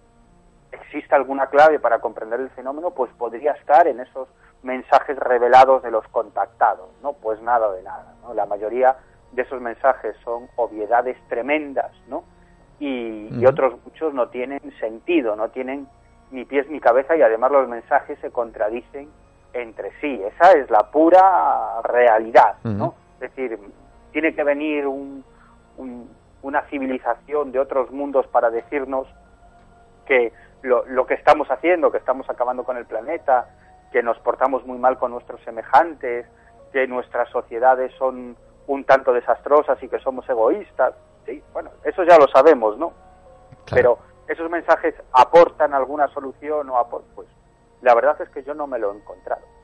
existe alguna clave para comprender el fenómeno, pues podría estar en esos mensajes revelados de los contactados, ¿no? Pues nada de nada, ¿no? La mayoría de esos mensajes son obviedades tremendas, ¿no? Y, y otros muchos no tienen sentido, no tienen ni pies ni cabeza y además los mensajes se contradicen entre sí. Esa es la pura realidad, ¿no? Es decir, tiene que venir un, una civilización de otros mundos para decirnos que lo, lo, que estamos haciendo, que estamos acabando con el planeta, que nos portamos muy mal con nuestros semejantes, que nuestras sociedades son un tanto desastrosas y que somos egoístas. Sí, bueno, eso ya lo sabemos, ¿no? Pero esos mensajes aportan alguna solución o aportan, pues la verdad es que yo no me lo he encontrado.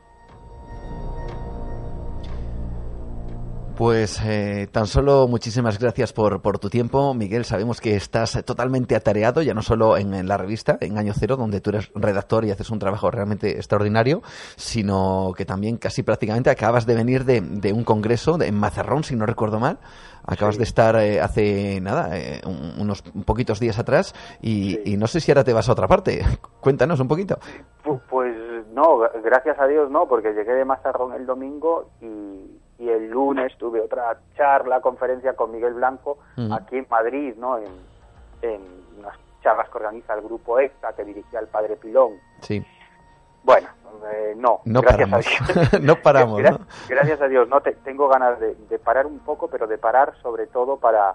Pues eh, tan solo muchísimas gracias por, por, tu tiempo, Miguel. Sabemos que estás totalmente atareado, ya no solo en, la revista, en Año Cero, donde tú eres redactor y haces un trabajo realmente extraordinario, sino que también casi prácticamente acabas de venir de, de un congreso de, en Mazarrón, si no recuerdo mal. Acabas de estar eh, hace nada, eh, unos poquitos días atrás, y, y, no sé si ahora te vas a otra parte. Cuéntanos un poquito. Pues no, gracias a Dios no, porque llegué de Mazarrón el domingo y y el lunes tuve otra charla, conferencia con Miguel Blanco aquí en Madrid, ¿no? En, en, unas charlas que organiza el grupo EXTA que dirigía el padre Pilón. Sí. Bueno, Eh, no, no gracias paramos. a Dios. no paramos, Gra- ¿no? Gracias a Dios, no te- tengo ganas de, de parar un poco, pero de parar sobre todo para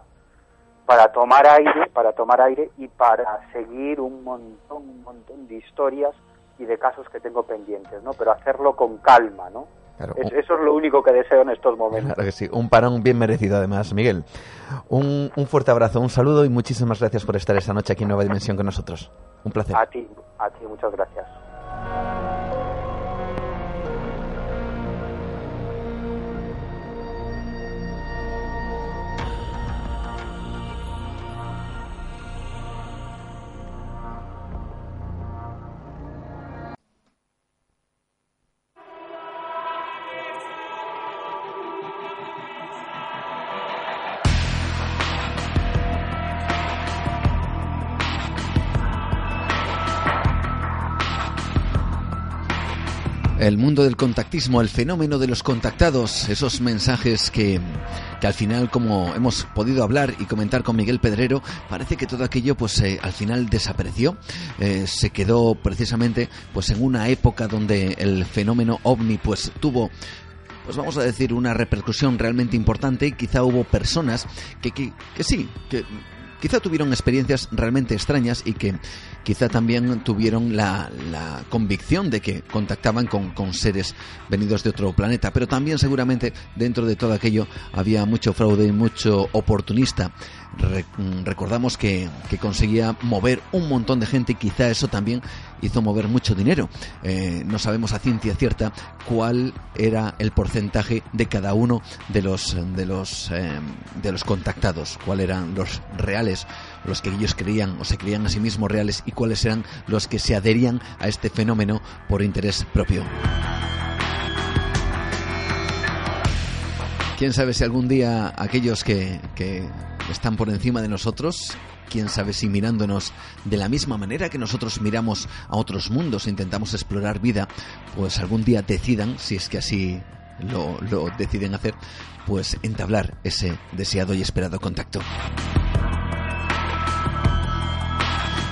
para tomar aire, para tomar aire y para seguir un montón, un montón de historias y de casos que tengo pendientes, ¿no? Pero hacerlo con calma, ¿no? Claro, Es- un- eso es lo único que deseo en estos momentos. Claro que sí, un parón bien merecido además, Miguel. Un, un fuerte abrazo, un saludo y muchísimas gracias por estar esta noche aquí en Nueva Dimensión con nosotros. Un placer. A ti, a ti, muchas gracias. El mundo del contactismo, el fenómeno de los contactados, esos mensajes que, que al final, como hemos podido hablar y comentar con Miguel Pedrero, parece que todo aquello pues eh, al final desapareció, Eh, se quedó precisamente pues en una época donde el fenómeno ovni pues tuvo pues vamos a decir, una repercusión realmente importante y quizá hubo personas que, que, que sí, que quizá tuvieron experiencias realmente extrañas y que quizá también tuvieron la, la convicción de que contactaban con, con seres venidos de otro planeta, pero también seguramente dentro de todo aquello había mucho fraude y mucho oportunista. Re- mm, recordamos que, conseguía mover un montón de gente y quizá eso también hizo mover mucho dinero. Eh, no sabemos a ciencia cierta cuál era el porcentaje de cada uno de los de los eh, de los contactados, cuáles eran los reales, los que ellos creían o se creían a sí mismos reales y cuáles eran los que se adherían a este fenómeno por interés propio. Quién sabe si algún día aquellos que, que están por encima de nosotros, quién sabe si mirándonos de la misma manera que nosotros miramos a otros mundos e intentamos explorar vida, pues algún día decidan, si es que así lo, lo deciden hacer, pues entablar ese deseado y esperado contacto.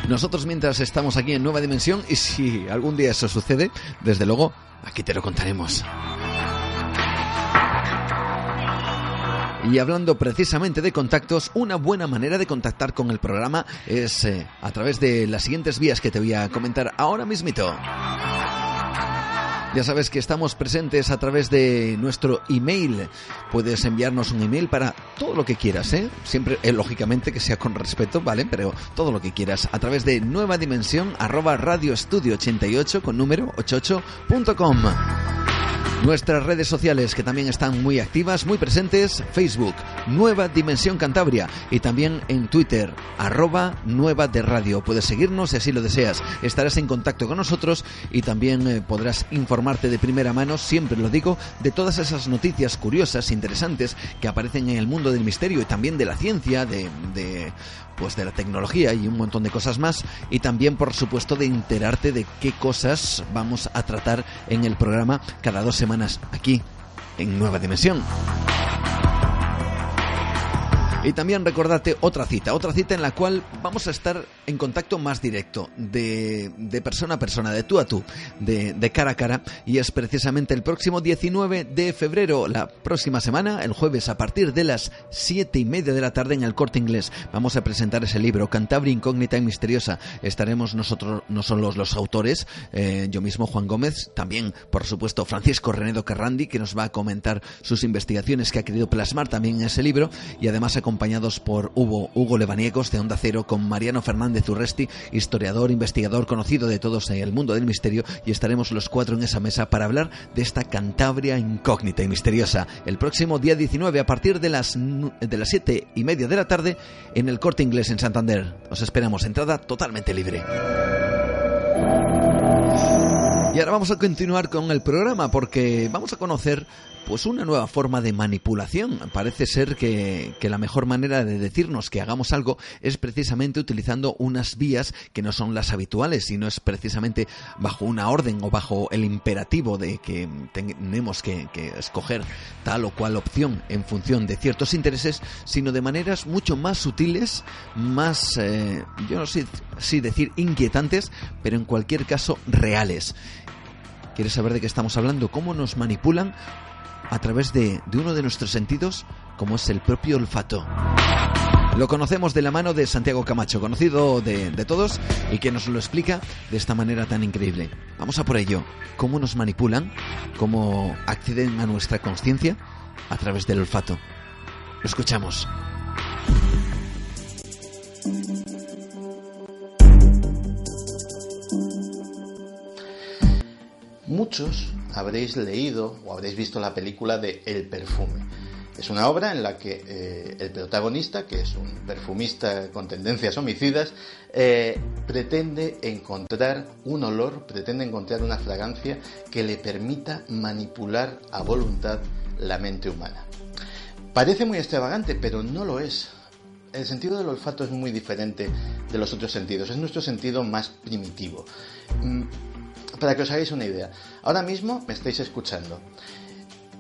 Nosotros mientras estamos aquí en Nueva Dimensión y si algún día eso sucede, desde luego, aquí te lo contaremos. Y hablando precisamente de contactos, una buena manera de contactar con el programa es eh, a través de las siguientes vías que te voy a comentar ahora mismito. Ya sabes que estamos presentes a través de nuestro email. Puedes enviarnos un email para todo lo que quieras, ¿eh? Siempre, eh, lógicamente, que sea con respeto, ¿vale? Pero todo lo que quieras a través de nueva dimensión arroba radioestudio 88 con número 88.com. Nuestras redes sociales que también están muy activas, muy presentes, Facebook, Nueva Dimensión Cantabria y también en Twitter, arroba Nueva de Radio. Puedes seguirnos si así lo deseas. Estarás en contacto con nosotros y también eh, podrás informarte de primera mano, siempre lo digo, de todas esas noticias curiosas, interesantes que aparecen en el mundo del misterio y también de la ciencia, de, de pues de la tecnología y un montón de cosas más y también por supuesto de enterarte de qué cosas vamos a tratar en el programa cada dos semanas aquí en Nueva Dimensión. Y también recordarte otra cita, otra cita en la cual vamos a estar en contacto más directo, de, de persona a persona, de tú a tú, de, de cara a cara, y es precisamente el próximo 19 de febrero, la próxima semana, el jueves, a partir de las 7 y media de la tarde en el Corte Inglés. Vamos a presentar ese libro, Cantabria Incógnita y Misteriosa. Estaremos nosotros, no son los, autores, eh, yo mismo, Juan Gómez, también, por supuesto, Francisco Renedo Carrandi, que nos va a comentar sus investigaciones que ha querido plasmar también en ese libro, y además acompañados por Hugo, Hugo Levaniegos de Onda Cero con Mariano Fernández Urresti, historiador, investigador conocido de todos en el mundo del misterio y estaremos los cuatro en esa mesa para hablar de esta Cantabria incógnita y misteriosa el próximo día 19 a partir de las, de las siete y media de la tarde en el Corte Inglés en Santander. Os esperamos, entrada totalmente libre. Y ahora vamos a continuar con el programa porque vamos a conocer pues una nueva forma de manipulación. Parece ser que, que la mejor manera de decirnos que hagamos algo es precisamente utilizando unas vías que no son las habituales y no es precisamente bajo una orden o bajo el imperativo de que tenemos que, escoger tal o cual opción en función de ciertos intereses, sino de maneras mucho más sutiles, más, eh, yo no sé si decir inquietantes, pero en cualquier caso reales ¿Quieres saber de qué estamos hablando? ¿Cómo nos manipulan a través de, de uno de nuestros sentidos, como es el propio olfato? Lo conocemos de la mano de Santiago Camacho, conocido de, de, todos y que nos lo explica de esta manera tan increíble. Vamos a por ello. ¿Cómo nos manipulan? ¿Cómo acceden a nuestra conciencia? A través del olfato. Lo escuchamos. Muchos habréis leído o habréis visto la película de El perfume. Es una obra en la que eh, el protagonista, que es un perfumista con tendencias homicidas, eh, pretende encontrar un olor, pretende encontrar una fragancia que le permita manipular a voluntad la mente humana. Parece muy extravagante, pero no lo es. El sentido del olfato es muy diferente de los otros sentidos, es nuestro sentido más primitivo. Para que os hagáis una idea, ahora mismo me estáis escuchando.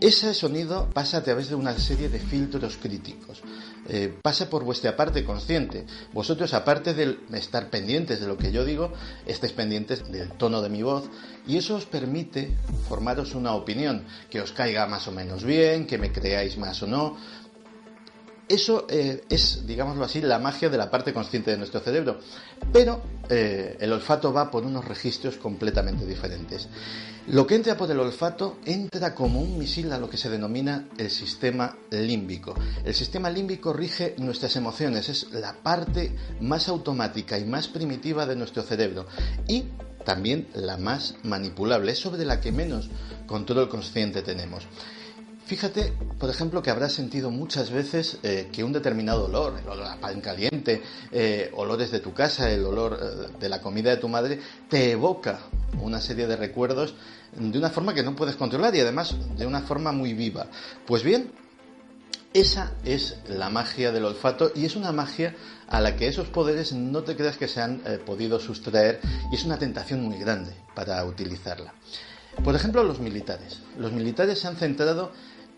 Ese sonido pasa a través de una serie de filtros críticos. Eh, pasa por vuestra parte consciente. Vosotros, aparte de estar pendientes de lo que yo digo, estáis pendientes del tono de mi voz y eso os permite formaros una opinión, que os caiga más o menos bien, que me creáis más o no. Eso eh, es, digámoslo así, la magia de la parte consciente de nuestro cerebro. Pero eh, el olfato va por unos registros completamente diferentes. Lo que entra por el olfato entra como un misil a lo que se denomina el sistema límbico. El sistema límbico rige nuestras emociones, es la parte más automática y más primitiva de nuestro cerebro y también la más manipulable, es sobre la que menos control consciente tenemos. Fíjate, por ejemplo, que habrás sentido muchas veces eh, que un determinado olor, el olor a pan caliente, eh, olores de tu casa, el olor eh, de la comida de tu madre, te evoca una serie de recuerdos de una forma que no puedes controlar y además de una forma muy viva. Pues bien, esa es la magia del olfato y es una magia a la que esos poderes no te creas que se han podido sustraer y es una tentación muy grande para utilizarla. Por ejemplo, los militares. Los militares se han centrado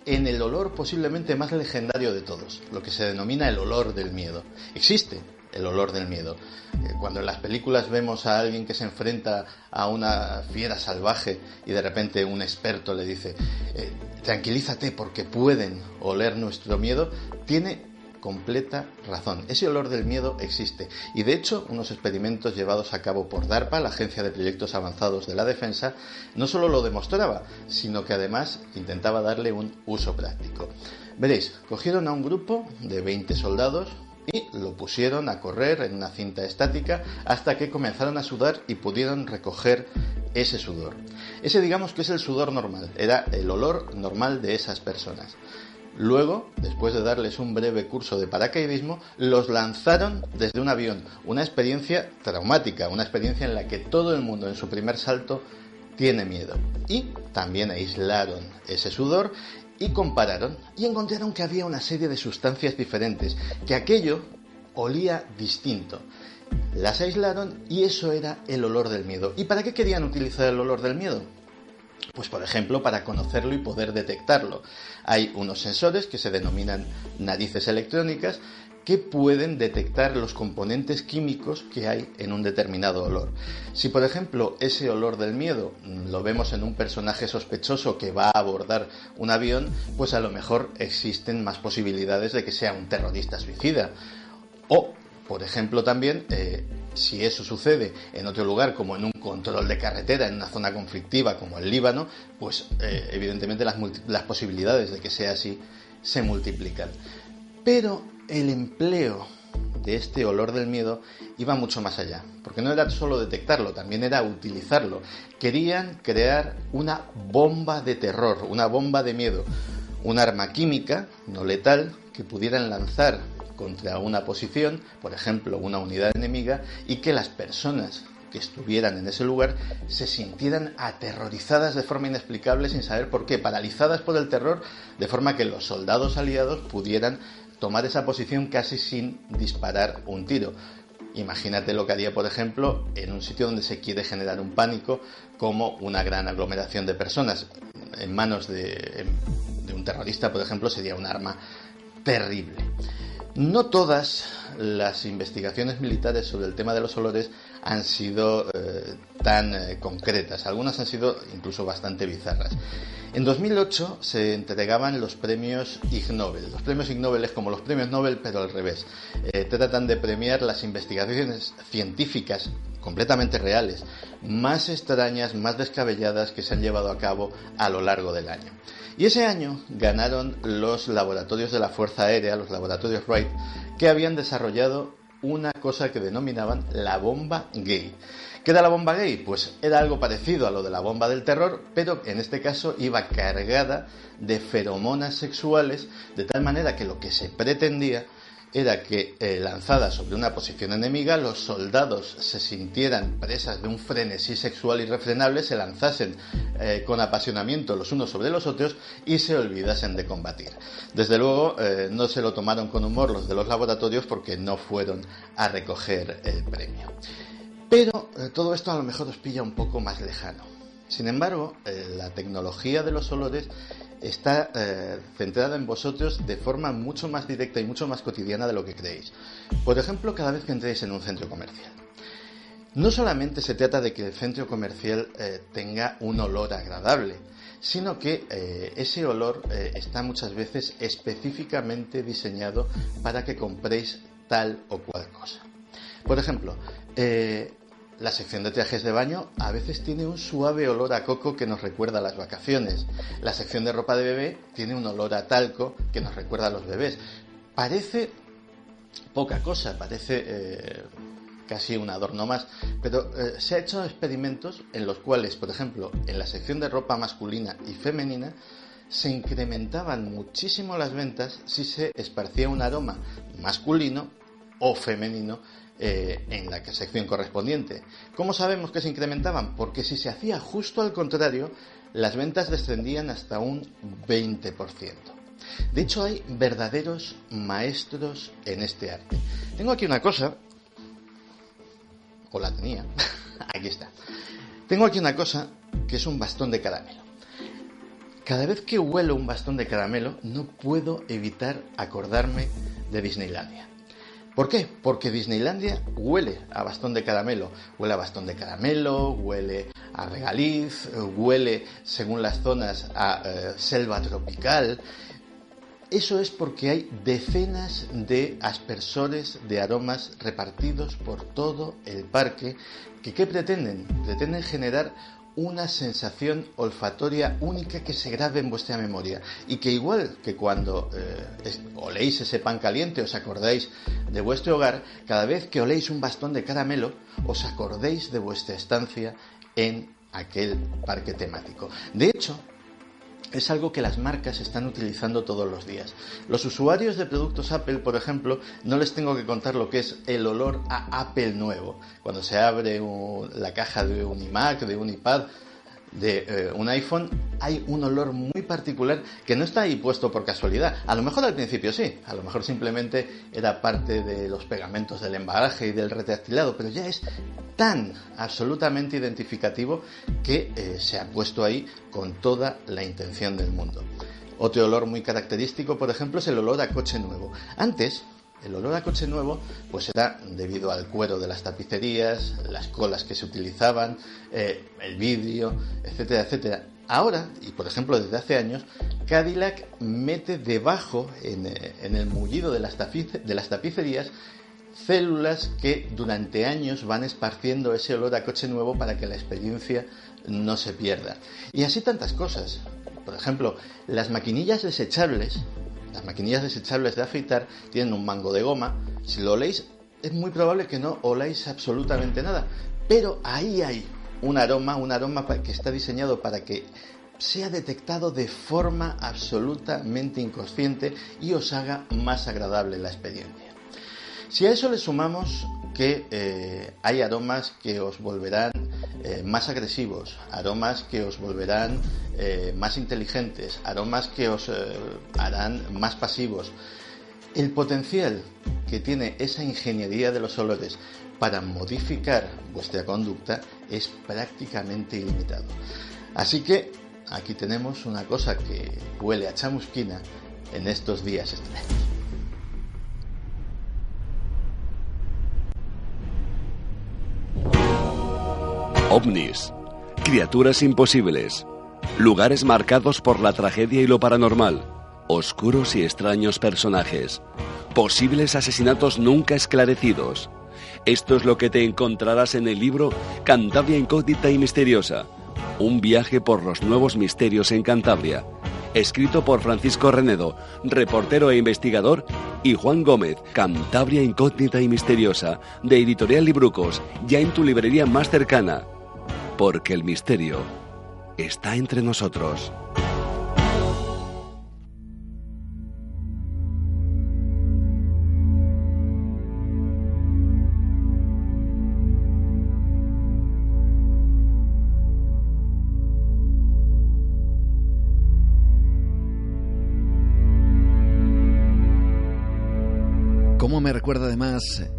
en el olor posiblemente más legendario de todos, lo que se denomina el olor del miedo. Existe el olor del miedo. Eh, cuando en las películas vemos a alguien que se enfrenta a una fiera salvaje y de repente un experto le dice, eh, tranquilízate porque pueden oler nuestro miedo, tiene completa razón. Ese olor del miedo existe. Y de hecho, unos experimentos llevados a cabo por DARPA, la Agencia de Proyectos Avanzados de la Defensa, no solo lo demostraba, sino que además intentaba darle un uso práctico. Veréis, cogieron a un grupo de 20 soldados y lo pusieron a correr en una cinta estática hasta que comenzaron a sudar y pudieron recoger ese sudor. Ese digamos que es el sudor normal, era el olor normal de esas personas. Luego, después de darles un breve curso de paracaidismo, los lanzaron desde un avión. Una experiencia traumática, una experiencia en la que todo el mundo en su primer salto tiene miedo. Y también aislaron ese sudor y compararon y encontraron que había una serie de sustancias diferentes, que aquello olía distinto. Las aislaron y eso era el olor del miedo. ¿Y para qué querían utilizar el olor del miedo? Pues por ejemplo, para conocerlo y poder detectarlo. Hay unos sensores que se denominan narices electrónicas que pueden detectar los componentes químicos que hay en un determinado olor. Si por ejemplo ese olor del miedo lo vemos en un personaje sospechoso que va a abordar un avión, pues a lo mejor existen más posibilidades de que sea un terrorista suicida. O, por ejemplo, también eh, si eso sucede en otro lugar, como en un control de carretera, en una zona conflictiva como el Líbano, pues eh, evidentemente las, las posibilidades de que sea así se multiplican. Pero el empleo de este olor del miedo iba mucho más allá, porque no era solo detectarlo, también era utilizarlo. Querían crear una bomba de terror, una bomba de miedo, un arma química no letal que pudieran lanzar contra una posición, por ejemplo, una unidad enemiga, y que las personas que estuvieran en ese lugar se sintieran aterrorizadas de forma inexplicable sin saber por qué, paralizadas por el terror, de forma que los soldados aliados pudieran tomar esa posición casi sin disparar un tiro. Imagínate lo que haría, por ejemplo, en un sitio donde se quiere generar un pánico, como una gran aglomeración de personas. En manos de, de un terrorista, por ejemplo, sería un arma terrible. No todas las investigaciones militares sobre el tema de los olores han sido eh, tan eh, concretas, algunas han sido incluso bastante bizarras. En 2008 se entregaban los premios Ig Nobel. Los premios Ig Nobel es como los premios Nobel, pero al revés. Eh, tratan de premiar las investigaciones científicas completamente reales, más extrañas, más descabelladas que se han llevado a cabo a lo largo del año. Y ese año ganaron los laboratorios de la Fuerza Aérea, los laboratorios Wright, que habían desarrollado una cosa que denominaban la bomba gay. ¿Qué era la bomba gay? Pues era algo parecido a lo de la bomba del terror, pero en este caso iba cargada de feromonas sexuales, de tal manera que lo que se pretendía era que eh, lanzada sobre una posición enemiga, los soldados se sintieran presas de un frenesí sexual irrefrenable, se lanzasen eh, con apasionamiento los unos sobre los otros y se olvidasen de combatir. Desde luego eh, no se lo tomaron con humor los de los laboratorios porque no fueron a recoger el premio. Pero todo esto a lo mejor os pilla un poco más lejano. Sin embargo, la tecnología de los olores está eh, centrada en vosotros de forma mucho más directa y mucho más cotidiana de lo que creéis. Por ejemplo, cada vez que entréis en un centro comercial. No solamente se trata de que el centro comercial eh, tenga un olor agradable, sino que eh, ese olor está muchas veces específicamente diseñado para que compréis tal o cual cosa. Por ejemplo, la sección de trajes de baño a veces tiene un suave olor a coco que nos recuerda a las vacaciones. La sección de ropa de bebé tiene un olor a talco que nos recuerda a los bebés. Parece poca cosa, parece eh, casi un adorno más, pero eh, se han hecho experimentos en los cuales, por ejemplo, en la sección de ropa masculina y femenina, se incrementaban muchísimo las ventas si se esparcía un aroma masculino o femenino eh, en la sección correspondiente. ¿Cómo sabemos que se incrementaban? Porque si se hacía justo al contrario, las ventas descendían hasta un 20%. De hecho, hay verdaderos maestros en este arte. Tengo aquí una cosa, o la tenía, aquí está. Tengo aquí una cosa que es un bastón de caramelo. Cada vez que huelo un bastón de caramelo, no puedo evitar acordarme de Disneylandia. ¿Por qué? Porque Disneylandia huele a bastón de caramelo. Huele a bastón de caramelo, huele a regaliz, huele, según las zonas, a eh, selva tropical. Eso es porque hay decenas de aspersores de aromas repartidos por todo el parque que ¿qué pretenden? Pretenden generar una sensación olfatoria única que se grabe en vuestra memoria y que igual que cuando eh, oléis ese pan caliente os acordáis de vuestro hogar, cada vez que oléis un bastón de caramelo os acordéis de vuestra estancia en aquel parque temático. De hecho, es algo que las marcas están utilizando todos los días. Los usuarios de productos Apple, por ejemplo, no les tengo que contar lo que es el olor a Apple nuevo. Cuando se abre la caja de un iMac, de un iPad, de eh, un iPhone hay un olor muy particular que no está ahí puesto por casualidad. A lo mejor al principio sí, a lo mejor simplemente era parte de los pegamentos del embalaje y del retractilado, pero ya es tan absolutamente identificativo que eh, se ha puesto ahí con toda la intención del mundo. Otro olor muy característico, por ejemplo, es el olor a coche nuevo. Antes, el olor a coche nuevo pues era debido al cuero de las tapicerías, las colas que se utilizaban, eh, el vidrio, etcétera, etcétera. Ahora, y por ejemplo desde hace años, Cadillac mete debajo, en, eh, el mullido de las, de las tapicerías, células que durante años van esparciendo ese olor a coche nuevo para que la experiencia no se pierda. Y así tantas cosas. Por ejemplo, las maquinillas desechables las maquinillas desechables de afeitar tienen un mango de goma. Si lo oléis, es muy probable que no oléis absolutamente nada. Pero ahí hay un aroma, un aroma que está diseñado para que sea detectado de forma absolutamente inconsciente y os haga más agradable la experiencia. Si a eso le sumamos que eh, hay aromas que os volverán eh, más agresivos, aromas que os volverán eh, más inteligentes, aromas que os harán más pasivos. El potencial que tiene esa ingeniería de los olores para modificar vuestra conducta es prácticamente ilimitado. Así que aquí tenemos una cosa que huele a chamusquina en estos días extraños. Ovnis, criaturas imposibles, lugares marcados por la tragedia y lo paranormal, oscuros y extraños personajes, posibles asesinatos nunca esclarecidos. Esto es lo que te encontrarás en el libro Cantabria Incógnita y Misteriosa, un viaje por los nuevos misterios en Cantabria, escrito por Francisco Renedo, reportero e investigador, y Juan Gómez, Cantabria Incógnita y Misteriosa, de Editorial Librucos, ya en tu librería más cercana, porque el misterio está entre nosotros. me recuerda además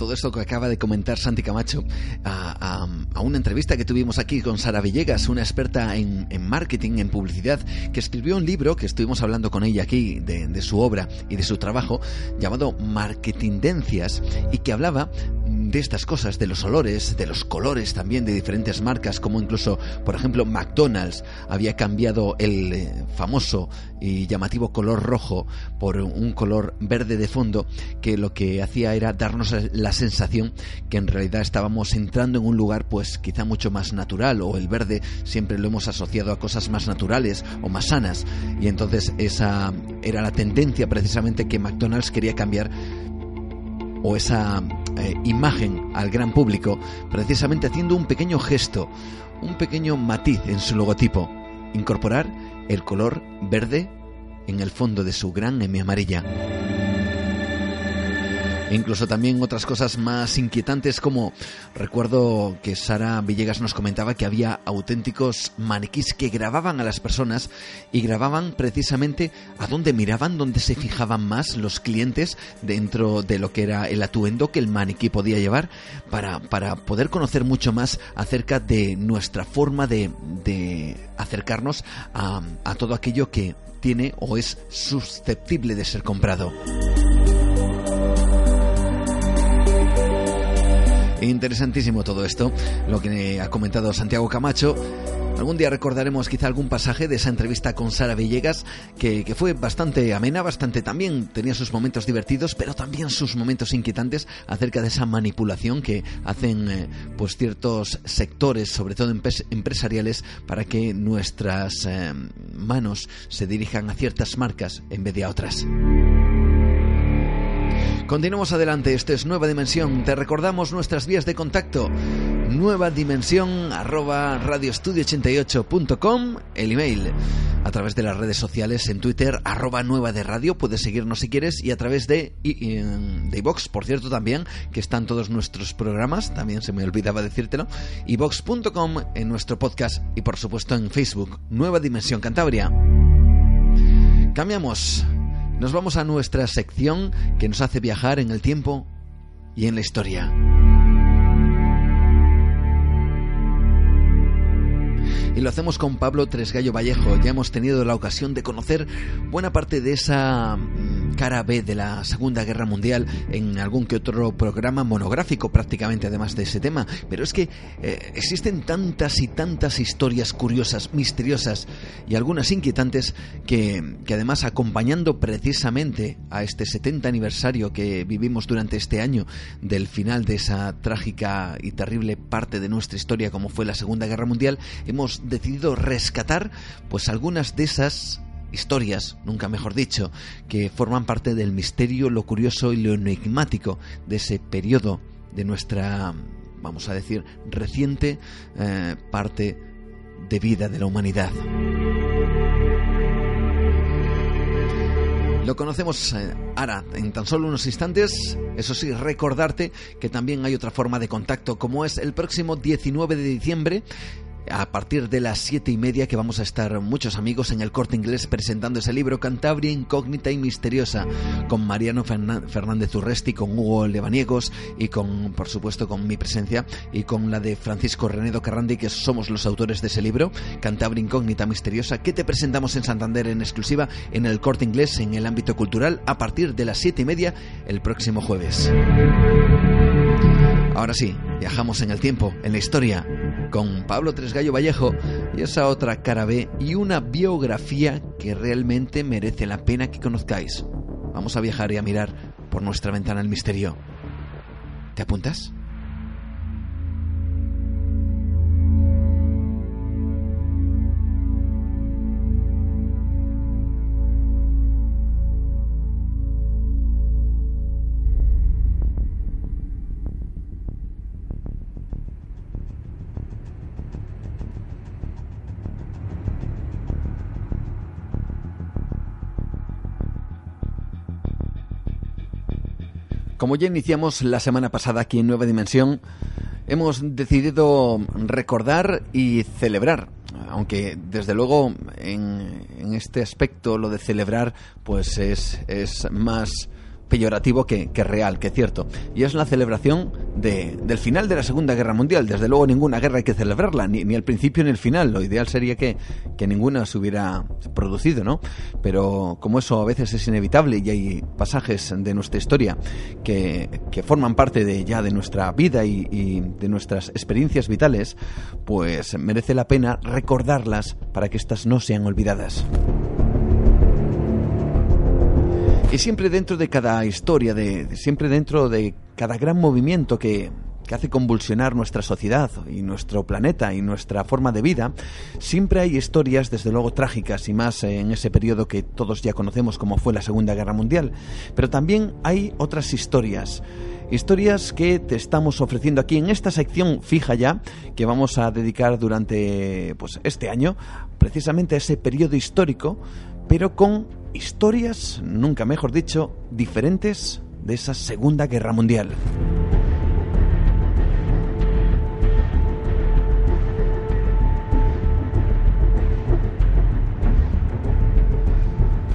todo esto que acaba de comentar Santi Camacho a, una entrevista que tuvimos aquí con Sara Villegas, una experta en, marketing, en publicidad, que escribió un libro que estuvimos hablando con ella aquí de, su obra y de su trabajo llamado Marketingencias y que hablaba de estas cosas, de los olores, de los colores también de diferentes marcas, como incluso, por ejemplo, McDonald's había cambiado el eh, famoso y llamativo color rojo por un color verde de fondo, que lo que hacía era darnos la sensación que en realidad estábamos entrando en un lugar pues quizá mucho más natural, o el verde siempre lo hemos asociado a cosas más naturales o más sanas, y entonces esa era la tendencia precisamente que McDonald's quería cambiar o esa eh, imagen al gran público precisamente haciendo un pequeño gesto, un pequeño matiz en su logotipo, incorporar el color verde en el fondo de su gran M amarilla. E incluso también otras cosas más inquietantes como recuerdo que Sara Villegas nos comentaba que había auténticos maniquís que grababan a las personas y grababan precisamente a dónde miraban, dónde se fijaban más los clientes dentro de lo que era el atuendo que el maniquí podía llevar para, para poder conocer mucho más acerca de nuestra forma de, de acercarnos a, a todo aquello que tiene o es susceptible de ser comprado. Interesantísimo todo esto, lo que ha comentado Santiago Camacho. Algún día recordaremos quizá algún pasaje de esa entrevista con Sara Villegas, que, fue bastante amena, bastante también tenía sus momentos divertidos, pero también sus momentos inquietantes acerca de esa manipulación que hacen eh, pues ciertos sectores, sobre todo empresariales, para que nuestras eh, manos se dirijan a ciertas marcas en vez de a otras. Continuamos adelante, esto es Nueva Dimensión. Te recordamos nuestras vías de contacto. Nueva Dimensión arroba radioestudio88.com, el email. A través de las redes sociales, en Twitter, arroba nueva de radio, puedes seguirnos si quieres, y a través de, de por cierto, también, que están todos nuestros programas, también se me olvidaba decírtelo, iVox.com en nuestro podcast y por supuesto en Facebook, Nueva Dimensión Cantabria. Cambiamos nos vamos a nuestra sección que nos hace viajar en el tiempo y en la historia. Y lo hacemos con Pablo Tresgallo Vallejo. Ya hemos tenido la ocasión de conocer buena parte de esa mm, cara B de la Segunda Guerra Mundial en algún que otro programa monográfico prácticamente además de ese tema. Pero es que eh, existen tantas y tantas historias curiosas, misteriosas y algunas inquietantes que, que además acompañando precisamente a este 70 aniversario que vivimos durante este año del final de esa trágica y terrible parte de nuestra historia como fue la Segunda Guerra Mundial, hemos decidido rescatar pues algunas de esas historias, nunca mejor dicho, que forman parte del misterio, lo curioso y lo enigmático de ese periodo de nuestra, vamos a decir, reciente eh, parte de vida de la humanidad. Lo conocemos eh, ahora en tan solo unos instantes. Eso sí, recordarte que también hay otra forma de contacto, como es el próximo 19 de diciembre a partir de las siete y media que vamos a estar muchos amigos en el corte inglés presentando ese libro Cantabria incógnita y misteriosa con Mariano Fernández Urresti, con Hugo Levaniegos y con, por supuesto, con mi presencia y con la de Francisco Renedo Carrandi, que somos los autores de ese libro, Cantabria incógnita misteriosa, que te presentamos en Santander en exclusiva en el corte inglés en el ámbito cultural a partir de las siete y media el próximo jueves. Ahora sí, viajamos en el tiempo, en la historia con Pablo Tresgallo Vallejo y esa otra cara B y una biografía que realmente merece la pena que conozcáis. Vamos a viajar y a mirar por nuestra ventana el misterio. ¿Te apuntas? Como ya iniciamos la semana pasada aquí en Nueva Dimensión, hemos decidido recordar y celebrar. Aunque desde luego en, este aspecto lo de celebrar pues es, es más peyorativo que, real, que cierto. Y es la celebración de, del final de la Segunda Guerra Mundial. Desde luego ninguna guerra hay que celebrarla, ni, ni el principio ni el final. Lo ideal sería que, que ninguna se hubiera producido, ¿no? Pero como eso a veces es inevitable y hay pasajes de nuestra historia que, que forman parte de ya de nuestra vida y, y de nuestras experiencias vitales, pues merece la pena recordarlas para que éstas no sean olvidadas. Y siempre dentro de cada historia, de, siempre dentro de cada gran movimiento que, que hace convulsionar nuestra sociedad y nuestro planeta y nuestra forma de vida, siempre hay historias desde luego trágicas y más en ese periodo que todos ya conocemos como fue la Segunda Guerra Mundial. Pero también hay otras historias. Historias que te estamos ofreciendo aquí en esta sección fija ya, que vamos a dedicar durante pues, este año, precisamente a ese periodo histórico, pero con historias, nunca mejor dicho, diferentes de esa Segunda Guerra Mundial.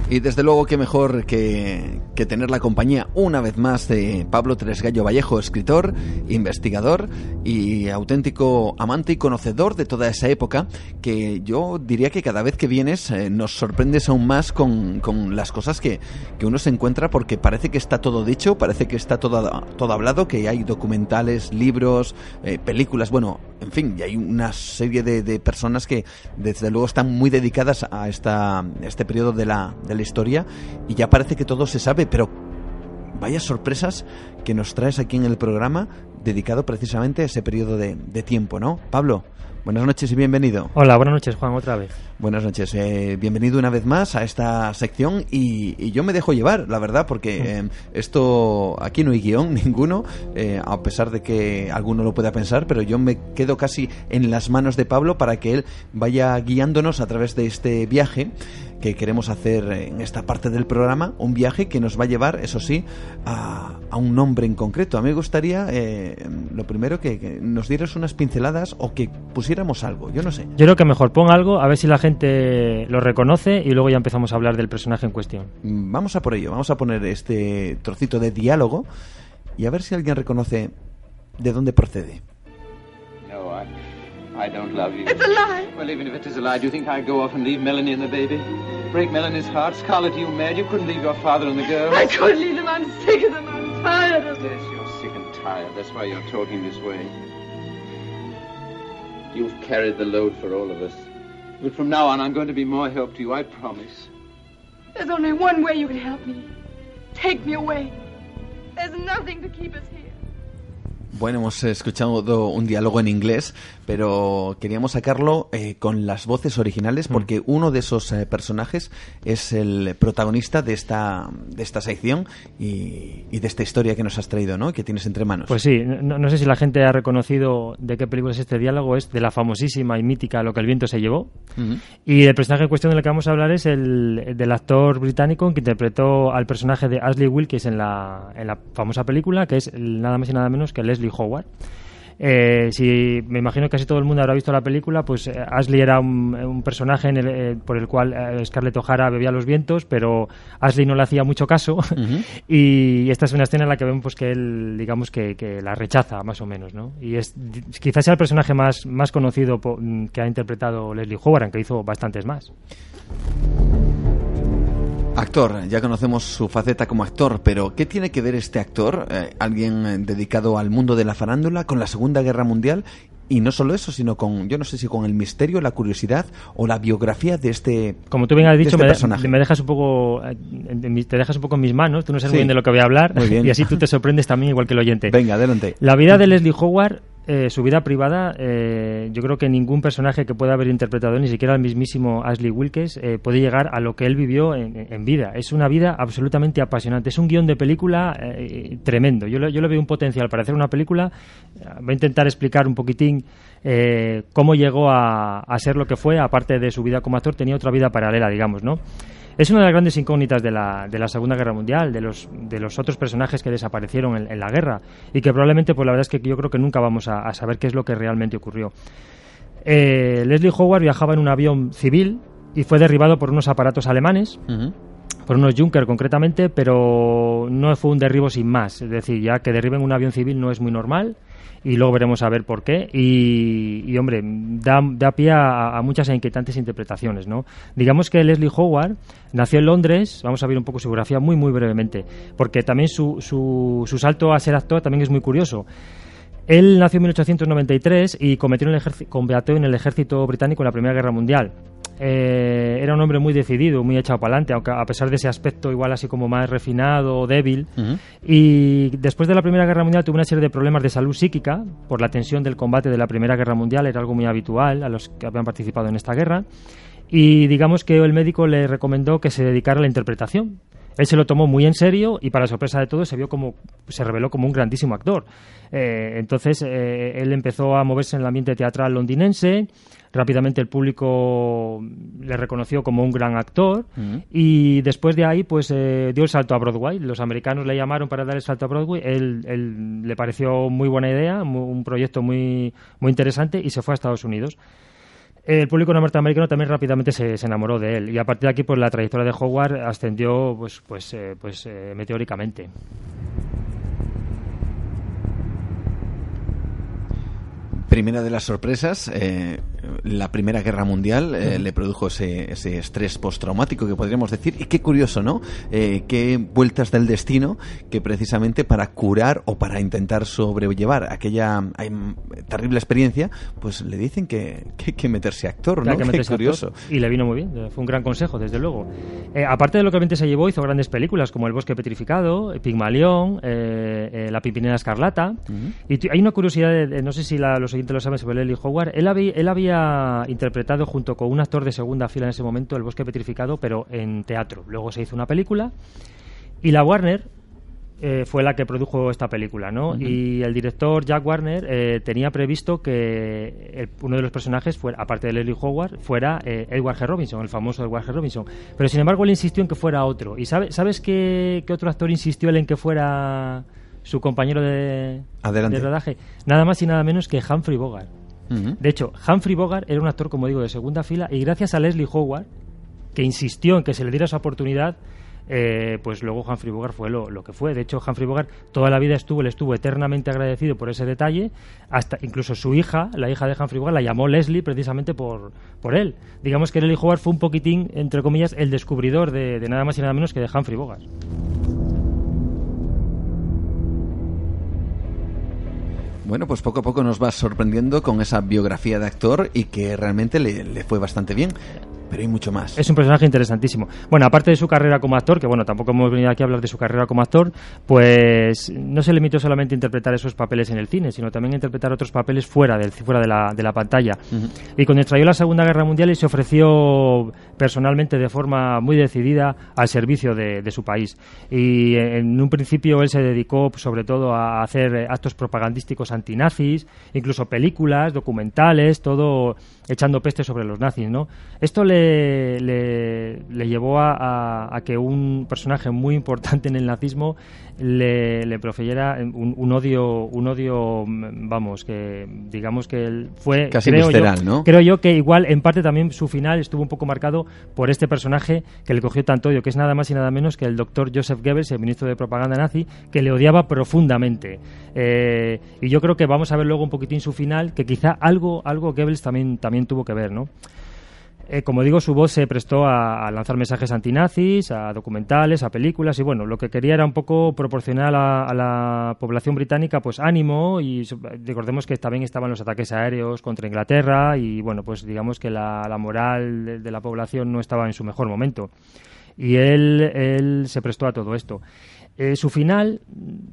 Y desde luego que mejor que, que, tener la compañía una vez más de Pablo Tresgallo Vallejo, escritor, investigador y auténtico amante y conocedor de toda esa época, que yo diría que cada vez que vienes eh, nos sorprendes aún más con, con las cosas que, que, uno se encuentra porque parece que está todo dicho, parece que está todo, todo hablado, que hay documentales, libros, eh, películas, bueno, en fin, y hay una serie de, de, personas que desde luego están muy dedicadas a, esta, este periodo de la, de la historia y ya parece que todo se sabe, pero vaya sorpresas que nos traes aquí en el programa dedicado precisamente a ese periodo de, de tiempo, ¿no? Pablo, Buenas noches y bienvenido. Hola, buenas noches, Juan, otra vez. Buenas noches, eh, bienvenido una vez más a esta sección y, y yo me dejo llevar, la verdad, porque eh, esto aquí no hay guion ninguno, eh, a pesar de que alguno lo pueda pensar, pero yo me quedo casi en las manos de Pablo para que él vaya guiándonos a través de este viaje que queremos hacer en esta parte del programa, un viaje que nos va a llevar, eso sí, a, a un nombre en concreto. A mí me gustaría, eh, lo primero, que, que, nos dieras unas pinceladas o que pusiéramos algo, yo no sé. Yo creo que mejor pon algo, a ver si la gente lo reconoce y luego ya empezamos a hablar del personaje en cuestión. Vamos a por ello, vamos a poner este trocito de diálogo y a ver si alguien reconoce de dónde procede. No, I, I don't love you. It's a lie. Well, even if it is a lie, do you think I'd go off and leave Melanie and the baby? Break Melanie's heart? Scarlett, you mad? You couldn't leave your father and the girls. I couldn't leave them. I'm sick of them. I'm tired of them. Yes, you're sick and tired. That's why you're talking this way. You've carried the load for all of us. But from now on, I'm going to be more help to you, I promise. There's only one way you can help me. Take me away. There's nothing to keep us here. Bueno, hemos escuchado un diálogo en inglés, pero queríamos sacarlo eh, con las voces originales porque mm. uno de esos eh, personajes es el protagonista de esta, de esta sección y, y, de esta historia que nos has traído, ¿no? Que tienes entre manos. Pues sí, no, no, sé si la gente ha reconocido de qué película es este diálogo, es de la famosísima y mítica Lo que el viento se llevó. Uh -huh. Y el personaje en cuestión del que vamos a hablar es el, el del actor británico que interpretó al personaje de Ashley Wilkes en la, en la famosa película, que es nada más y nada menos que Leslie Howard. Eh, si me imagino que casi todo el mundo habrá visto la película, pues eh, Ashley era un, un personaje en el, eh, por el cual eh, Scarlett O'Hara bebía los vientos, pero Ashley no le hacía mucho caso. Uh -huh. y esta es una escena en la que vemos pues, que él, digamos, que, que, la rechaza, más o menos, ¿no? Y es quizás sea el personaje más, más conocido que ha interpretado Leslie Howard, aunque hizo bastantes más. Actor, ya conocemos su faceta como actor, pero ¿qué tiene que ver este actor, eh, alguien dedicado al mundo de la farándula, con la Segunda Guerra Mundial y no solo eso, sino con, yo no sé si con el misterio, la curiosidad o la biografía de este Como tú bien has dicho, este me, personaje. me dejas un poco, eh, te dejas un poco en mis manos, tú no sabes Sí. muy bien de lo que voy a hablar y así tú te sorprendes también igual que el oyente. Venga, adelante. La vida de Leslie Howard, eh, su vida privada, eh, yo creo que ningún personaje que pueda haber interpretado, ni siquiera el mismísimo Ashley Wilkes, eh, puede llegar a lo que él vivió en, en vida. Es una vida absolutamente apasionante. Es un guion de película eh, tremendo. Yo, yo le veo un potencial para hacer una película. Eh, Voy a intentar explicar un poquitín cómo llegó a, a ser lo que fue. Aparte de su vida como actor, tenía otra vida paralela, digamos, ¿no? Es una de las grandes incógnitas de la, de la Segunda Guerra Mundial, de los, de los otros personajes que desaparecieron en, en la guerra y que probablemente, pues la verdad es que yo creo que nunca vamos a, a saber qué es lo que realmente ocurrió. Eh, Leslie Howard viajaba en un avión civil y fue derribado por unos aparatos alemanes, por unos Junker concretamente, pero no fue un derribo sin más. Es decir, ya que derriben un avión civil no es muy normal y luego veremos a ver por qué. Y, hombre, da, da pie a, muchas e inquietantes interpretaciones, ¿no? Digamos que Leslie Howard nació en Londres, vamos a ver un poco su biografía muy, muy brevemente, porque también su, su, su salto a ser actor también es muy curioso. Él nació en 1893 y combatió en el ejército británico en la Primera Guerra Mundial. Eh, era un hombre muy decidido, muy echado para adelante, aunque a pesar de ese aspecto igual así como más refinado, débil. Y después de la Primera Guerra Mundial tuvo una serie de problemas de salud psíquica por la tensión del combate de la Primera Guerra Mundial, era algo muy habitual a los que habían participado en esta guerra. Y digamos que el médico le recomendó que se dedicara a la interpretación. Él se lo tomó muy en serio y para sorpresa de todos se vio como se reveló como un grandísimo actor. Eh, entonces eh, él empezó a moverse en el ambiente teatral londinense. Rápidamente el público le reconoció como un gran actor y después de ahí pues eh, dio el salto a Broadway. Los americanos le llamaron para dar el salto a Broadway. Él, él le pareció muy buena idea, mu- un proyecto muy muy interesante y se fue a Estados Unidos. El público norteamericano también rápidamente se, se enamoró de él y a partir de aquí pues la trayectoria de Howard ascendió pues pues eh, pues eh, meteóricamente. Primera de las sorpresas, eh, la Primera Guerra Mundial eh, Ujú. le produjo ese, ese estrés postraumático que podríamos decir. Y qué curioso, ¿no? Eh, qué vueltas del destino que precisamente para curar o para intentar sobrellevar aquella ay, m- terrible experiencia, pues le dicen que, que hay que meterse actor, hay ¿no? que Qué meterse curioso. actor. Y le vino muy bien, fue un gran consejo, desde luego. Eh, aparte de lo que realmente se llevó, hizo grandes películas como El bosque petrificado, Pigmalión, eh, eh, La pimpinera escarlata. Y t- hay una curiosidad, de- no sé si la- los oyentes lo saben sobre Leslie Howard. Él, habí- él había interpretado junto con un actor de segunda fila en ese momento El bosque petrificado, pero en teatro. Luego se hizo una película y la Warner eh, fue la que produjo esta película, ¿no? Y el director Jack Warner eh, tenía previsto que el- uno de los personajes, fuera, aparte de Leslie Howard, fuera eh, Edward G. Robinson, el famoso Edward G. Robinson. Pero sin embargo él insistió en que fuera otro. ¿Y sabe- sabes qué, qué otro actor insistió él en que fuera su compañero de, de rodaje? Nada más y nada menos que Humphrey Bogart. De hecho, Humphrey Bogart era un actor, como digo, de segunda fila y gracias a Leslie Howard, que insistió en que se le diera esa oportunidad, eh, pues luego Humphrey Bogart fue lo, que fue. De hecho, Humphrey Bogart toda la vida estuvo, le estuvo eternamente agradecido por ese detalle, hasta incluso su hija, la hija de Humphrey Bogart, la llamó Leslie precisamente por, él. Digamos que Leslie Howard fue un poquitín, entre comillas, el descubridor de, de nada más y nada menos que de Humphrey Bogart. Bueno, pues poco a poco nos vas sorprendiendo con esa biografía de actor y que realmente le, le fue bastante bien. Pero hay mucho más. Es un personaje interesantísimo. Bueno, aparte de su carrera como actor, que bueno, tampoco hemos venido aquí a hablar de su carrera como actor, pues no se limitó solamente a interpretar esos papeles en el cine, sino también a interpretar otros papeles fuera, del, fuera de, la, de la pantalla. Y cuando estalló la Segunda Guerra Mundial, él se ofreció personalmente de forma muy decidida al servicio de, de su país. Y en un principio él se dedicó sobre todo a hacer actos propagandísticos antinazis, incluso películas, documentales, todo echando peste sobre los nazis, ¿no? Esto le, le, le llevó a, a- a que un personaje muy importante en el nazismo le, le profeyera un, un odio, un odio, vamos, que digamos que él fue Casi creo yo- visceral, ¿no? Creo yo que igual en parte también su final estuvo un poco marcado por este personaje que le cogió tanto odio, que es nada más y nada menos que el doctor Joseph Goebbels, el ministro de propaganda nazi, que le odiaba profundamente. Eh, y yo creo que vamos a ver luego un poquitín su final, que quizá algo, algo Goebbels también, también tuvo que ver, ¿no? Eh, como digo, su voz se prestó a, lanzar mensajes antinazis, a documentales, a películas y bueno, lo que quería era un poco proporcionar a la, población británica pues ánimo y recordemos que también estaban los ataques aéreos contra Inglaterra y bueno, pues digamos que la, moral de, la población no estaba en su mejor momento. Y él, se prestó a todo esto. Eh, su final,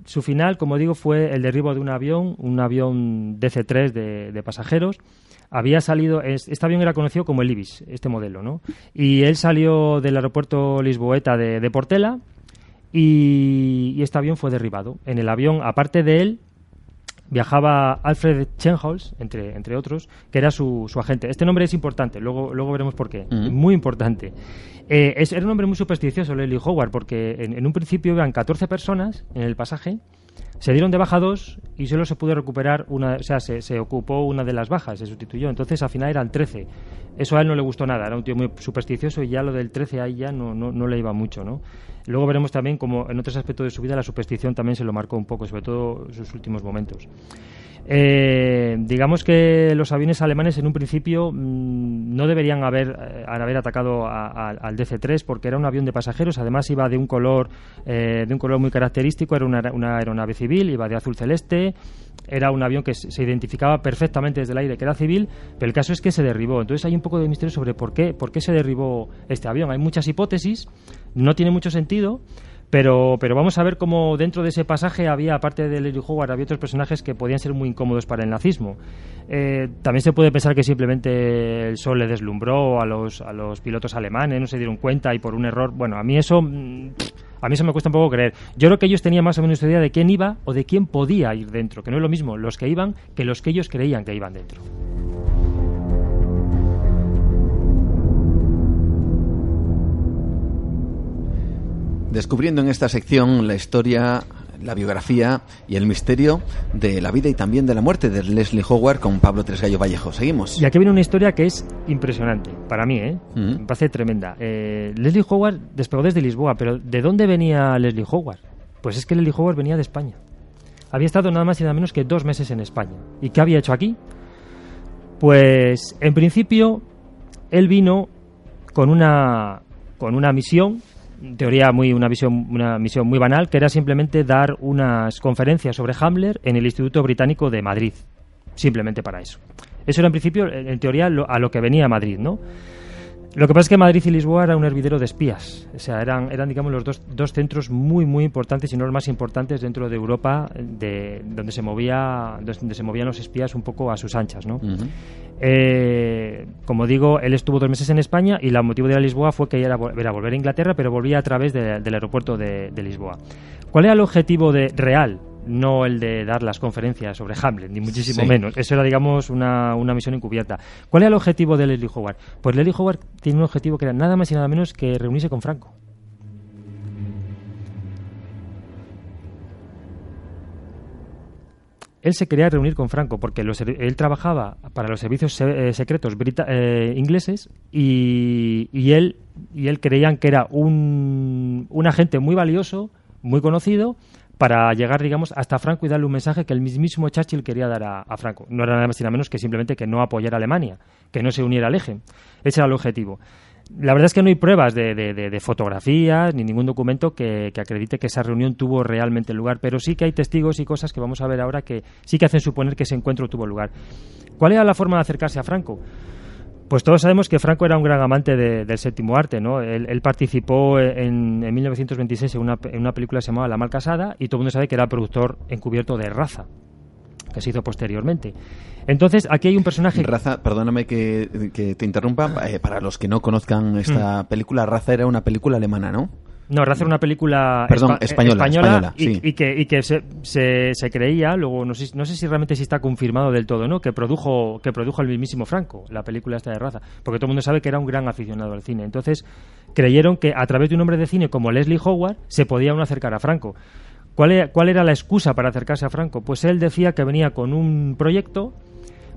su final, como digo, fue el derribo de un avión, un avión DC-3 de pasajeros, había salido, este avión era conocido como el Ibis, este modelo, ¿no? Y él salió del aeropuerto Lisboeta de, Portela y, este avión fue derribado. En el avión, aparte de él, viajaba Alfred Chenholz, entre, entre otros, que era su, su, agente. Este nombre es importante, luego, luego veremos por qué. Muy importante. Eh, es, era un hombre muy supersticioso, Leslie Howard, porque en, en, un principio iban 14 personas en el pasaje se dieron de baja dos y solo se pudo recuperar una, o sea, se, ocupó una de las bajas, se sustituyó. Entonces al final eran 13. Eso a él no le gustó nada, era un tío muy supersticioso y ya lo del 13 ahí ya no, no, no le iba mucho, ¿no? Luego veremos también como en otros aspectos de su vida la superstición también se lo marcó un poco, sobre todo en sus últimos momentos. Eh, digamos que los aviones alemanes en un principio mm, no deberían haber, eh, haber atacado al DC-3 porque era un avión de pasajeros, además iba de un color, eh, de un color muy característico, era una, una, aeronave civil, iba de azul celeste, era un avión que se identificaba perfectamente desde el aire que era civil, pero el caso es que se derribó. Entonces hay un poco de misterio sobre por qué, por qué se derribó este avión. Hay muchas hipótesis, no tiene mucho sentido. Pero, pero vamos a ver cómo dentro de ese pasaje había, aparte de Larry Howard, había otros personajes que podían ser muy incómodos para el nazismo. Eh, también se puede pensar que simplemente el sol le deslumbró a los, a los pilotos alemanes, no se dieron cuenta y por un error. Bueno, a mí eso. Mm, a mí eso me cuesta un poco creer. Yo creo que ellos tenían más o menos idea de quién iba o de quién podía ir dentro, que no es lo mismo los que iban que los que ellos creían que iban dentro. Descubriendo en esta sección la historia, la biografía y el misterio de la vida y también de la muerte de Leslie Howard con Pablo Tresgallo Vallejo. Seguimos. Y aquí viene una historia que es impresionante, para mí, ¿eh? me parece tremenda. Eh, Leslie Howard despegó desde Lisboa, pero ¿de dónde venía Leslie Howard? Pues es que Leslie Howard venía de España. Había estado nada más y nada menos que dos meses en España. ¿Y qué había hecho aquí? Pues en principio él vino con una, con una misión teoría muy una visión una misión muy banal que era simplemente dar unas conferencias sobre Hamler en el Instituto Británico de Madrid simplemente para eso. Eso era en principio en teoría a lo que venía Madrid no lo que pasa es que Madrid y Lisboa era un hervidero de espías. O sea, eran, eran digamos, los dos, dos centros muy, muy importantes, y no los más importantes dentro de Europa, de, donde, se movía, donde se movían los espías un poco a sus anchas, ¿no? Eh, como digo, él estuvo dos meses en España y el motivo de la Lisboa fue que era, era volver a Inglaterra, pero volvía a través del aeropuerto de, de Lisboa. ¿Cuál era el objetivo de, real no el de dar las conferencias sobre Hamlet, ni muchísimo menos. Eso era, digamos, una, una, misión encubierta. ¿Cuál era el objetivo de Leslie Howard? Pues Leslie Howard tiene un objetivo que era nada más y nada menos que reunirse con Franco. Él se quería reunir con Franco porque él trabajaba para los servicios eh, secretos eh, ingleses y, y, él, y él creían que era un, un agente muy valioso, muy conocido para llegar, digamos, hasta Franco y darle un mensaje que el mismísimo Churchill quería dar a, Franco. No era nada más y nada menos que simplemente que no apoyara a Alemania, que no se uniera al eje. Ese era el objetivo. La verdad es que no hay pruebas de, fotografías ni ningún documento que, que, acredite que esa reunión tuvo realmente lugar, pero sí que hay testigos y cosas que vamos a ver ahora que sí que hacen suponer que ese encuentro tuvo lugar. ¿Cuál era la forma de acercarse a Franco? Pues todos sabemos que Franco era un gran amante del séptimo arte, ¿no? Él, participó en, 1926 en una, en una película que se llamaba La Mal Casada y todo el mundo sabe que era productor encubierto de Raza, que se hizo posteriormente. Entonces, aquí hay un personaje... Raza, perdóname que, te interrumpa, eh, para los que no conozcan esta mm. película, Raza era una película alemana, ¿no? No, era una película española, y, que, y que se, se, creía, luego no sé, no sé si realmente sí está confirmado del todo, ¿no? Que produjo, que produjo el mismísimo Franco, la película esta de Raza, porque todo el mundo sabe que era un gran aficionado al cine. Entonces, creyeron que a través de un hombre de cine como Leslie Howard se podía uno acercar a Franco. ¿Cuál era, ¿Cuál era la excusa para acercarse a Franco? Pues él decía que venía con un proyecto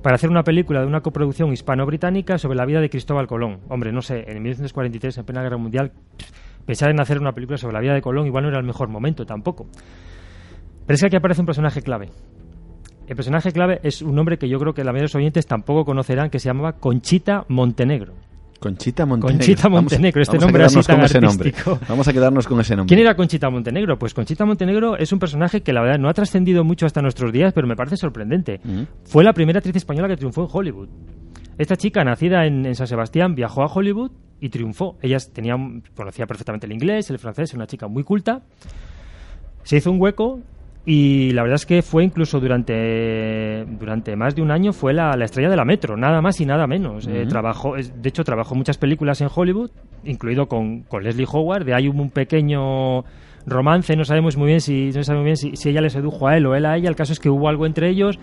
para hacer una película de una coproducción hispano-británica sobre la vida de Cristóbal Colón. Hombre, no sé, en 1943, en plena guerra mundial, pensar en hacer una película sobre la vida de Colón igual no era el mejor momento tampoco. Pero es que aquí aparece un personaje clave. El personaje clave es un nombre que yo creo que la mayoría de los oyentes tampoco conocerán, que se llamaba Conchita Montenegro. Conchita Montenegro. Conchita Montenegro, este nombre así tan artístico. Vamos a quedarnos con ese nombre. ¿Quién era Conchita Montenegro? Pues Conchita Montenegro es un personaje que la verdad no ha trascendido mucho hasta nuestros días, pero me parece sorprendente. Fue la primera actriz española que triunfó en Hollywood. Esta chica, nacida en, San Sebastián, viajó a Hollywood y triunfó. Ella tenía, conocía perfectamente el inglés, el francés, una chica muy culta. Se hizo un hueco y la verdad es que fue incluso durante, durante más de un año fue la, estrella de la Metro, nada más y nada menos. Eh, trabajó, de hecho, trabajó muchas películas en Hollywood, incluido con, con Leslie Howard. De ahí hubo un pequeño romance, no sabemos muy bien si no sabemos bien si, si, ella le sedujo a él o él a ella. El caso es que hubo algo entre ellos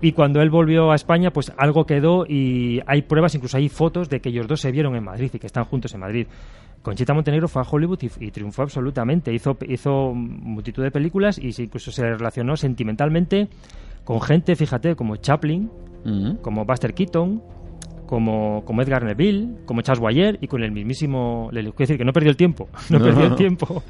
y cuando él volvió a España, pues algo quedó y hay pruebas, incluso hay fotos de que ellos dos se vieron en Madrid y que están juntos en Madrid. Conchita Montenegro fue a Hollywood y, triunfó absolutamente. Hizo, hizo multitud de películas y incluso se relacionó sentimentalmente con gente, fíjate, como Chaplin, como Buster Keaton, como, como Edgar Neville, como Charles Boyer y con el mismísimo... Quiero decir que no perdió el tiempo, no, perdió el tiempo.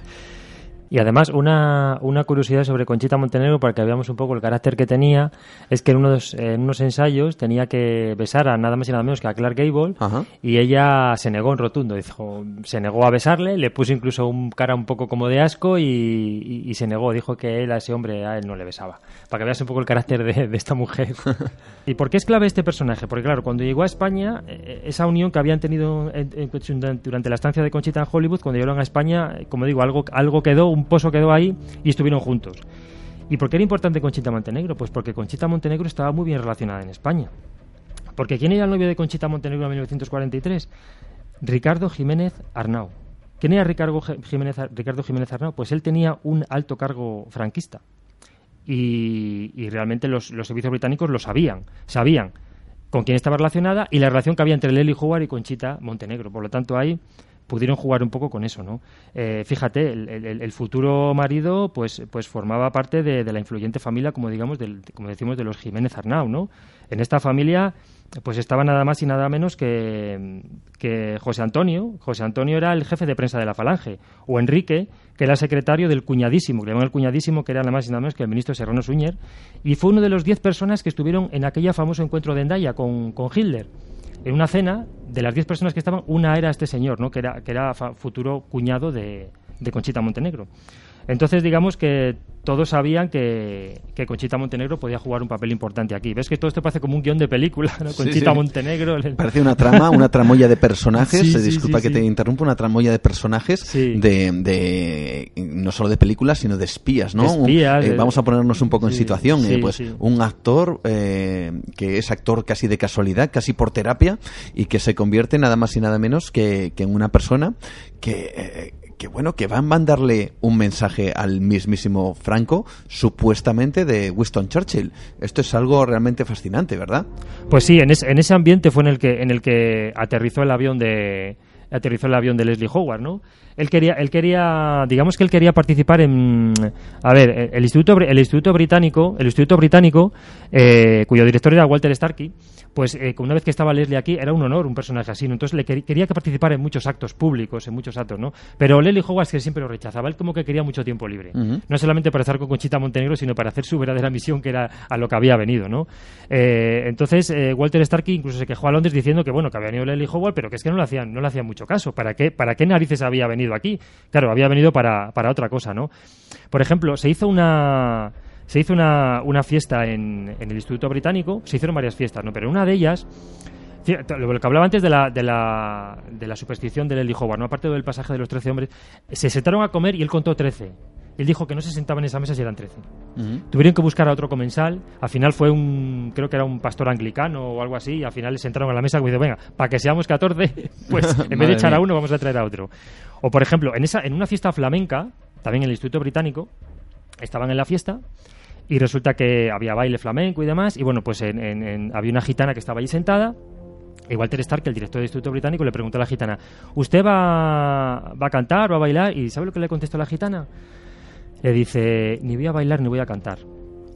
Y además, una, una, curiosidad sobre Conchita Montenegro, para que veamos un poco el carácter que tenía, es que en unos, en unos ensayos tenía que besar a nada más y nada menos que a Clark Gable y ella se negó en rotundo. Dijo, se negó a besarle, le puso incluso un cara un poco como de asco y, se negó. Dijo que él a ese hombre a él no le besaba. Para que veas un poco el carácter de, esta mujer. ¿Y por qué es clave este personaje? Porque claro, cuando llegó a España, eh, esa unión que habían tenido durante la estancia de Conchita en Hollywood, cuando llegaron a España, como digo, algo, algo quedó un pozo quedó ahí y estuvieron juntos. ¿Y por qué era importante Conchita Montenegro? Pues porque Conchita Montenegro estaba muy bien relacionada en España. Porque ¿quién era el novio de Conchita Montenegro en 1943? Ricardo Jiménez Arnau. ¿Quién era Ricardo Jiménez, Ricardo Jiménez Arnau? Pues él tenía un alto cargo franquista. Y, realmente los, servicios británicos lo sabían. Sabían con quién estaba relacionada y la relación que había entre Lely Howard y Conchita Montenegro. Por lo tanto, hay pudieron jugar un poco con eso, ¿no? Eh, fíjate, el, futuro marido, pues, pues formaba parte de, la influyente familia, como digamos, del, como decimos, de los Jiménez Arnau, ¿no? En esta familia, pues estaba nada más y nada menos que, que José Antonio. José Antonio era el jefe de prensa de la Falange, o Enrique, que era secretario del cuñadísimo, que le el cuñadísimo, que era nada más y nada menos que el ministro Serrano Suñer, y fue uno de los diez personas que estuvieron en aquella famoso encuentro de Endaya con, con Hitler en una cena, de las 10 personas que estaban, una era este señor, ¿no? que, era, que era futuro cuñado de, de Conchita Montenegro. Entonces, digamos que todos sabían que, que, Conchita Montenegro podía jugar un papel importante aquí. ¿Ves que todo esto parece como un guion de película? ¿no? Conchita Montenegro. Parece una trama, una tramoya de personajes. se disculpa que te interrumpa, una tramoya de personajes de, de, no solo de películas, sino de espías, ¿no? espías, eh, vamos a ponernos un poco en situación. Eh, pues un actor eh, que es actor casi de casualidad, casi por terapia, y que se convierte nada más y nada menos que, que en una persona que que bueno, que van a mandarle un mensaje al mismísimo Franco, supuestamente de Winston Churchill. Esto es algo realmente fascinante, ¿verdad? Pues sí, en, en ese ambiente fue en el que en el que aterrizó el avión de aterrizó el avión de Leslie Howard, ¿no? Él quería, él quería, digamos que él quería participar en, a ver, el instituto, el instituto británico, el instituto británico, eh, cuyo director era Walter Starkey, pues eh, una vez que estaba Leslie aquí era un honor un personaje así, ¿no? entonces le quería que participara en muchos actos públicos, en muchos actos, ¿no? Pero Leslie Howard que siempre lo rechazaba, él como que quería mucho tiempo libre, no solamente para estar con Conchita Montenegro, sino para hacer su verdadera misión que era a lo que había venido, ¿no? Eh, entonces Walter Starkey incluso se quejó a Londres diciendo que bueno que había venido Leslie Howard, pero que es que no le hacían, no le hacían mucho caso, ¿para qué, para qué narices había venido? Aquí. Claro, había venido para, para otra cosa, ¿no? Por ejemplo, se hizo una se hizo una, una fiesta en, en, el Instituto Británico, se hicieron varias fiestas, ¿no? Pero una de ellas, lo que hablaba antes de la, de la, de la superstición del Eli Howard, ¿no? Aparte del pasaje de los 13 hombres, se sentaron a comer y él contó 13. Él dijo que no se sentaba en esa mesa si eran 13. Tuvieron que buscar a otro comensal. Al final fue un, creo que era un pastor anglicano o algo así. Y al final le sentaron a la mesa y dijo, venga, para que seamos 14, pues en vez de echar a uno vamos a traer a otro. O por ejemplo, en, esa, en una fiesta flamenca, también en el Instituto Británico, estaban en la fiesta y resulta que había baile flamenco y demás. Y bueno, pues había una gitana que estaba allí sentada y Walter Stark, el director del Instituto Británico, le preguntó a la gitana, ¿usted va, va a cantar, va a bailar? ¿Y sabe lo que le contestó la gitana? le dice, ni voy a bailar ni voy a cantar.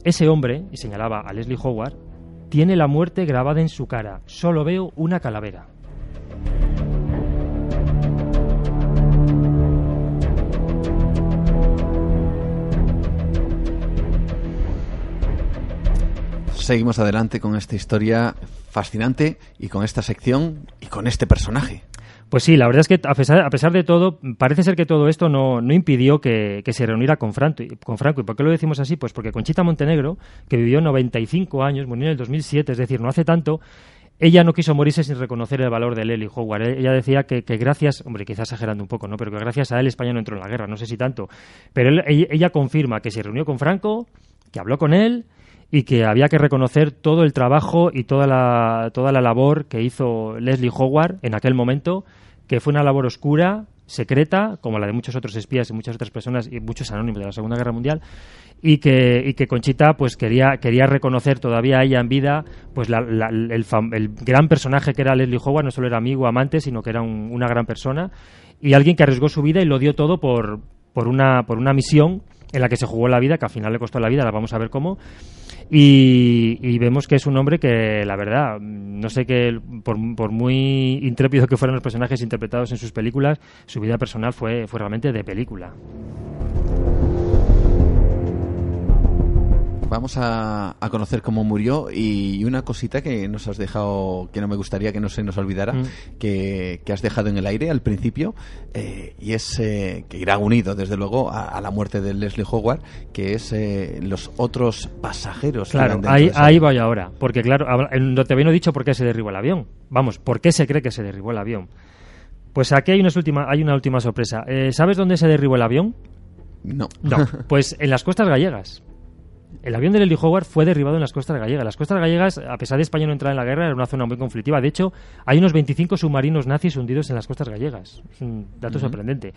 Ese hombre, y señalaba a Leslie Howard, tiene la muerte grabada en su cara. Solo veo una calavera. Seguimos adelante con esta historia fascinante y con esta sección y con este personaje. Pues sí, la verdad es que a pesar, a pesar de todo, parece ser que todo esto no, no impidió que, se reuniera con Franco, con Franco. ¿Y por qué lo decimos así? Pues porque Conchita Montenegro, que vivió 95 años, murió en el 2007, es decir, no hace tanto, ella no quiso morirse sin reconocer el valor de Leslie Howard. Ella decía que, que, gracias, hombre, quizás exagerando un poco, ¿no? Pero que gracias a él España no entró en la guerra, no sé si tanto. Pero él, ella confirma que se reunió con Franco, que habló con él y que había que reconocer todo el trabajo y toda la, toda la labor que hizo Leslie Howard en aquel momento que fue una labor oscura, secreta, como la de muchos otros espías y muchas otras personas y muchos anónimos de la Segunda Guerra Mundial, y que, y que Conchita pues quería, quería reconocer todavía ella en vida pues la, el, gran personaje que era Leslie Howard, no solo era amigo, amante, sino que era un, una gran persona y alguien que arriesgó su vida y lo dio todo por, por, una, por una misión en la que se jugó la vida, que al final le costó la vida, la vamos a ver cómo, y, y, vemos que es un hombre que, la verdad, no sé que por, por, muy intrépido que fueran los personajes interpretados en sus películas, su vida personal fue, fue realmente de película. Vamos a, a, conocer cómo murió y una cosita que nos has dejado, que no me gustaría que no se nos olvidara, mm. que, que, has dejado en el aire al principio, eh, y es eh, que irá unido, desde luego, a, a, la muerte de Leslie Howard, que es eh, los otros pasajeros. Claro, ahí, ahí voy ahora, porque claro, no te había dicho por qué se derribó el avión. Vamos, ¿por qué se cree que se derribó el avión? Pues aquí hay una última, hay una última sorpresa. ¿Sabes dónde se derribó el avión? No. No, pues en las costas gallegas. El avión de Leslie Howard fue derribado en las costas gallegas. Las costas gallegas, a pesar de España no entrar en la guerra, era una zona muy conflictiva. De hecho, hay unos 25 submarinos nazis hundidos en las costas gallegas. Es un dato uh -huh. sorprendente.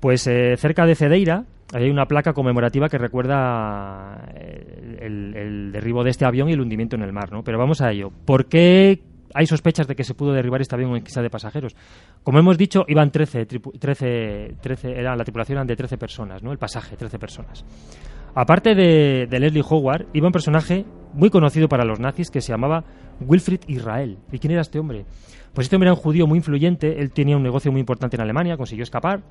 Pues eh, cerca de Cedeira hay una placa conmemorativa que recuerda el, el, derribo de este avión y el hundimiento en el mar. ¿no? Pero vamos a ello. ¿Por qué hay sospechas de que se pudo derribar este avión quizá de pasajeros? Como hemos dicho, iban 13, 13, 13 era, la tripulación eran de 13 personas, ¿no? el pasaje, 13 personas. Aparte de, Leslie Howard, iba un personaje muy conocido para los nazis que se llamaba Wilfried Israel. ¿Y quién era este hombre? Pues este hombre era un judío muy influyente, él tenía un negocio muy importante en Alemania, consiguió escapar.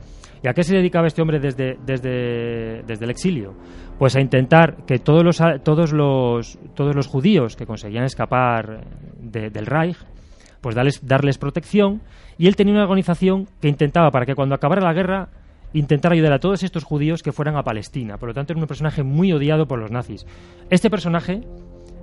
¿Y a qué se dedicaba este hombre desde, desde, desde el exilio? Pues a intentar que todos los, todos los, todos los judíos que conseguían escapar de, del Reich, pues darles, darles protección. Y él tenía una organización que intentaba, para que cuando acabara la guerra, intentar ayudar a todos estos judíos que fueran a Palestina. Por lo tanto, era un personaje muy odiado por los nazis. Este personaje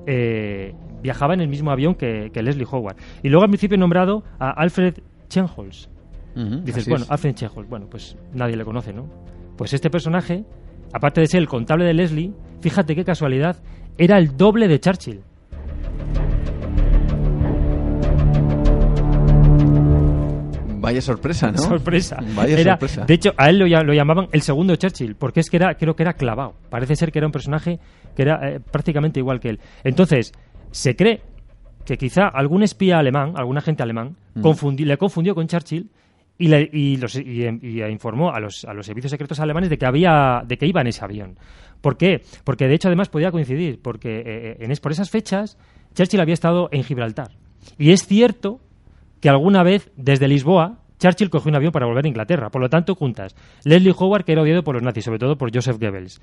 eh, viajaba en el mismo avión que, que, Leslie Howard. Y luego al principio nombrado a Alfred Chenholz. Uh -huh, Dices, bueno, es. Alfred Chenholz, bueno, pues nadie le conoce, ¿no? Pues este personaje, aparte de ser el contable de Leslie, fíjate qué casualidad, era el doble de Churchill. Vaya sorpresa, ¿no? Sorpresa. Vaya era, sorpresa. De hecho, a él lo, lo, llamaban el segundo Churchill, porque es que era, creo que era clavado. Parece ser que era un personaje que era eh, prácticamente igual que él. Entonces, se cree que quizá algún espía alemán, algún agente alemán, mm. confundi le confundió con Churchill y, le, y, los, y, y, informó a los, a los servicios secretos alemanes de que había, de que iba en ese avión. ¿Por qué? Porque de hecho además podía coincidir, porque eh, en es, por esas fechas Churchill había estado en Gibraltar. Y es cierto que alguna vez desde Lisboa Churchill cogió un avión para volver a Inglaterra. Por lo tanto, juntas Leslie Howard, que era odiado por los nazis, sobre todo por Joseph Goebbels.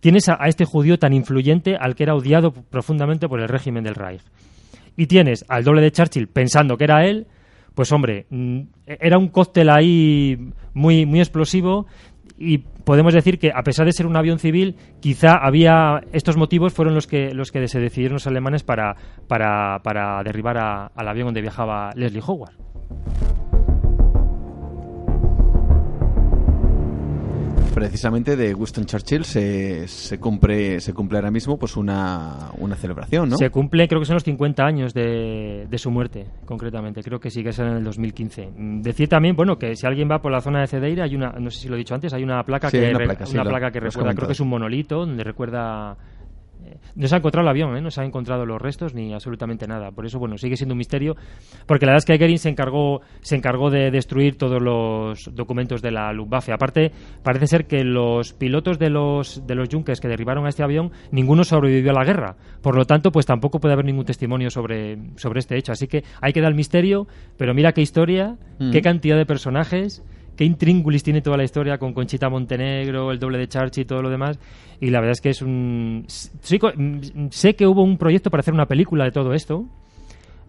Tienes a, a este judío tan influyente al que era odiado profundamente por el régimen del Reich. Y tienes al doble de Churchill pensando que era él, pues hombre, mm, era un cóctel ahí muy, muy explosivo y podemos decir que a pesar de ser un avión civil, quizá había estos motivos fueron los que los que se decidieron los alemanes para, para, derribar a, al avión donde viajaba Leslie Howard. Precisamente de Winston Churchill se, se, cumple se cumple ahora mismo pues una, una celebración, ¿no? Se cumple, creo que son los 50 años de, de su muerte, concretamente. Creo que sí que es en el 2015. Decir también, bueno, que si alguien va por la zona de Cedeira, hay una, no sé si lo he dicho antes, hay una placa sí, que, una placa, re, sí, una placa que recuerda, creo que es un monolito, donde recuerda no se ha encontrado el avión, ¿eh? no se han encontrado los restos ni absolutamente nada. Por eso, bueno, sigue siendo un misterio, porque la verdad es que Goering se encargó, se encargó de destruir todos los documentos de la Luftwaffe. Aparte, parece ser que los pilotos de los, de los Junkers que derribaron a este avión, ninguno sobrevivió a la guerra. Por lo tanto, pues tampoco puede haber ningún testimonio sobre, sobre este hecho. Así que hay que dar el misterio, pero mira qué historia, mm. qué cantidad de personajes qué intríngulis tiene toda la historia con Conchita Montenegro, el doble de Charchi y todo lo demás. Y la verdad es que es un... sé que hubo un proyecto para hacer una película de todo esto,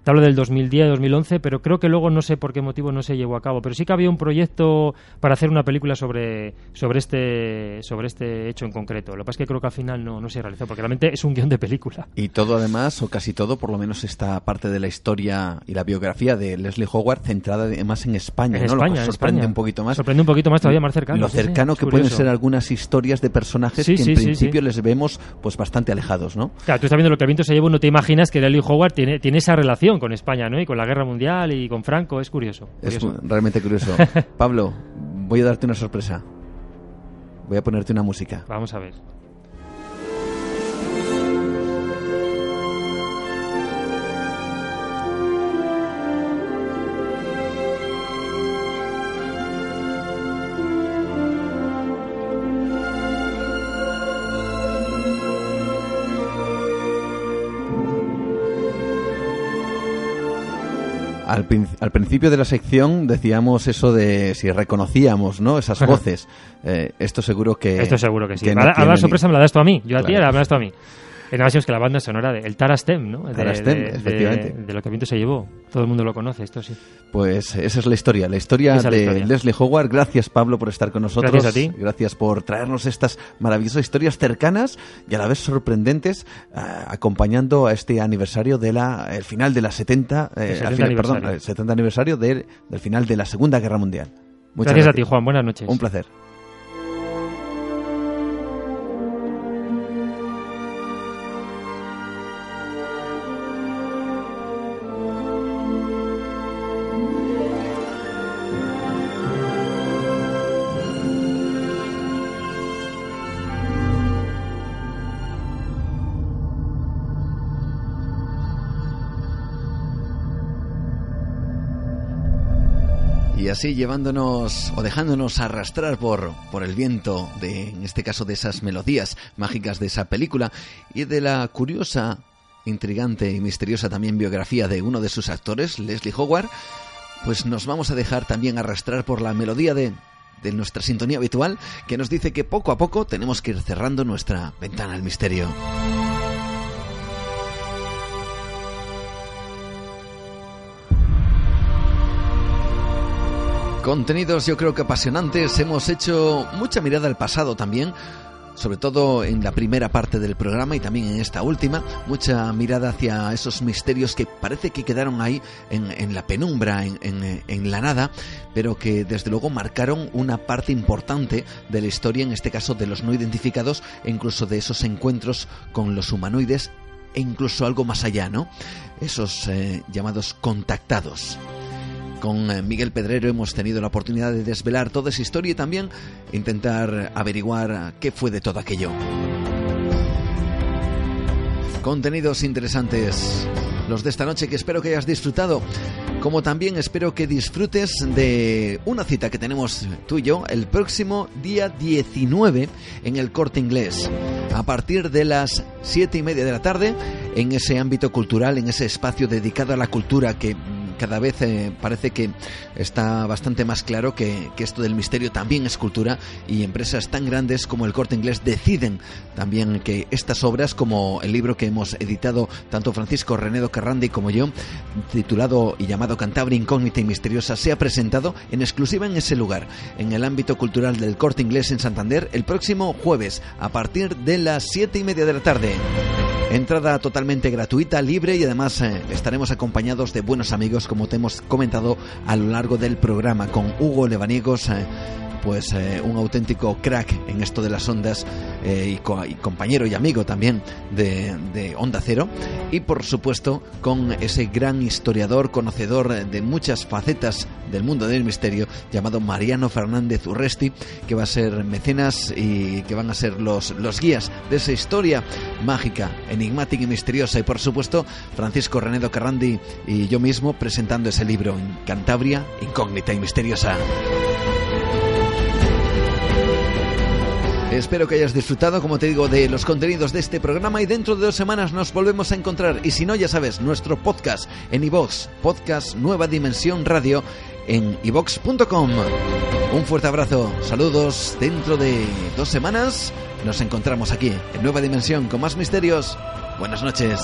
te hablo del 2010-2011, pero creo que luego no sé por qué motivo no se llevó a cabo. Pero sí que había un proyecto para hacer una película sobre, sobre, este, sobre este hecho en concreto. Lo que pasa es que creo que al final no, no se realizó, porque realmente es un guion de película. Y todo además, o casi todo, por lo menos esta parte de la historia y la biografía de Leslie Howard centrada más en España, en ¿no? España, lo sorprende un poquito más. Sorprende un poquito más todavía más cercano. Lo cercano que pueden ser algunas historias de personajes que en principio les vemos pues bastante alejados, ¿no? Claro, tú estás viendo lo que el viento se lleva, no te imaginas que Leslie Howard tiene, tiene esa relación con España, ¿no? con la guerra mundial y con Franco, es curioso. Es realmente curioso. Pablo, voy a darte una sorpresa. Voy a ponerte una música. Vamos a ver. Al, al, principio de la sección decíamos eso de si reconocíamos ¿no? esas voces. Eh, esto seguro que. Esto seguro que sí. Que a la sorpresa me la das tú a mí. Yo a ti, me la das tú a mí. En es que la banda sonora de el Tarastem, ¿no? Tarastem, efectivamente. De, lo que viento se llevó. Todo el mundo lo conoce, esto sí. Pues esa es la historia, la historia de Leslie Howard. Gracias, Pablo, por estar con nosotros. Gracias a ti. Gracias por traernos estas maravillosas historias cercanas y a la vez sorprendentes, eh, acompañando a este aniversario de la, el final de la 70, eh, 70 perdón, el 70 aniversario del final de la Segunda Guerra Mundial. Muchas gracias, gracias a ti, Juan. Buenas noches. Un placer. Y así llevándonos o dejándonos arrastrar por, por el viento de, en este caso, de esas melodías mágicas de esa película y de la curiosa, intrigante y misteriosa también biografía de uno de sus actores, Leslie Howard, pues nos vamos a dejar también arrastrar por la melodía de, de nuestra sintonía habitual que nos dice que poco a poco tenemos que ir cerrando nuestra ventana al misterio. Contenidos yo creo que apasionantes. Hemos hecho mucha mirada al pasado también, sobre todo en la primera parte del programa y también en esta última, mucha mirada hacia esos misterios que parece que quedaron ahí en, la penumbra, en, en, la nada, pero que desde luego marcaron una parte importante de la historia, en este caso de los no identificados e incluso de esos encuentros con los humanoides e incluso algo más allá, ¿no? Esos eh, llamados contactados. Con eh, Miguel Pedrero hemos tenido la oportunidad de desvelar toda esa historia y también intentar averiguar qué fue de todo aquello. Contenidos interesantes los de esta noche que espero que hayas disfrutado, como también espero que disfrutes de una cita que tenemos tú y yo el próximo día 19 en el corte inglés, a partir de las 7 y media de la tarde, en ese ámbito cultural, en ese espacio dedicado a la cultura que cada vez eh, parece que está bastante más claro que, esto del misterio también es cultura y empresas tan grandes como el Corte Inglés deciden también que estas obras, como el libro que hemos editado tanto Francisco Renedo Carrandi como yo, titulado y llamado Cantabria Incógnita y Misteriosa, sea presentado en exclusiva en ese lugar, en el ámbito cultural del Corte Inglés en Santander, el próximo jueves a partir de las siete y media de la tarde. Entrada totalmente gratuita, libre y además eh, estaremos acompañados de buenos amigos como te hemos comentado a lo largo del programa con Hugo Levaniegos. Eh, pues eh, un auténtico crack en esto de las ondas eh, y, compañero y amigo también de, de, Onda Cero y por supuesto con ese gran historiador, conocedor de muchas facetas del mundo del misterio llamado Mariano Fernández Urresti que va a ser mecenas y que van a ser los, los guías de esa historia mágica, enigmática y misteriosa y por supuesto Francisco Renedo Carrandi y yo mismo presentando ese libro en Cantabria, incógnita y misteriosa. Espero que hayas disfrutado, como te digo, de los contenidos de este programa y dentro de dos semanas nos volvemos a encontrar. Y si no, ya sabes, nuestro podcast en iVox, podcast Nueva Dimensión Radio en iVox.com. Un fuerte abrazo, saludos. Dentro de dos semanas nos encontramos aquí en Nueva Dimensión con más misterios. Buenas noches.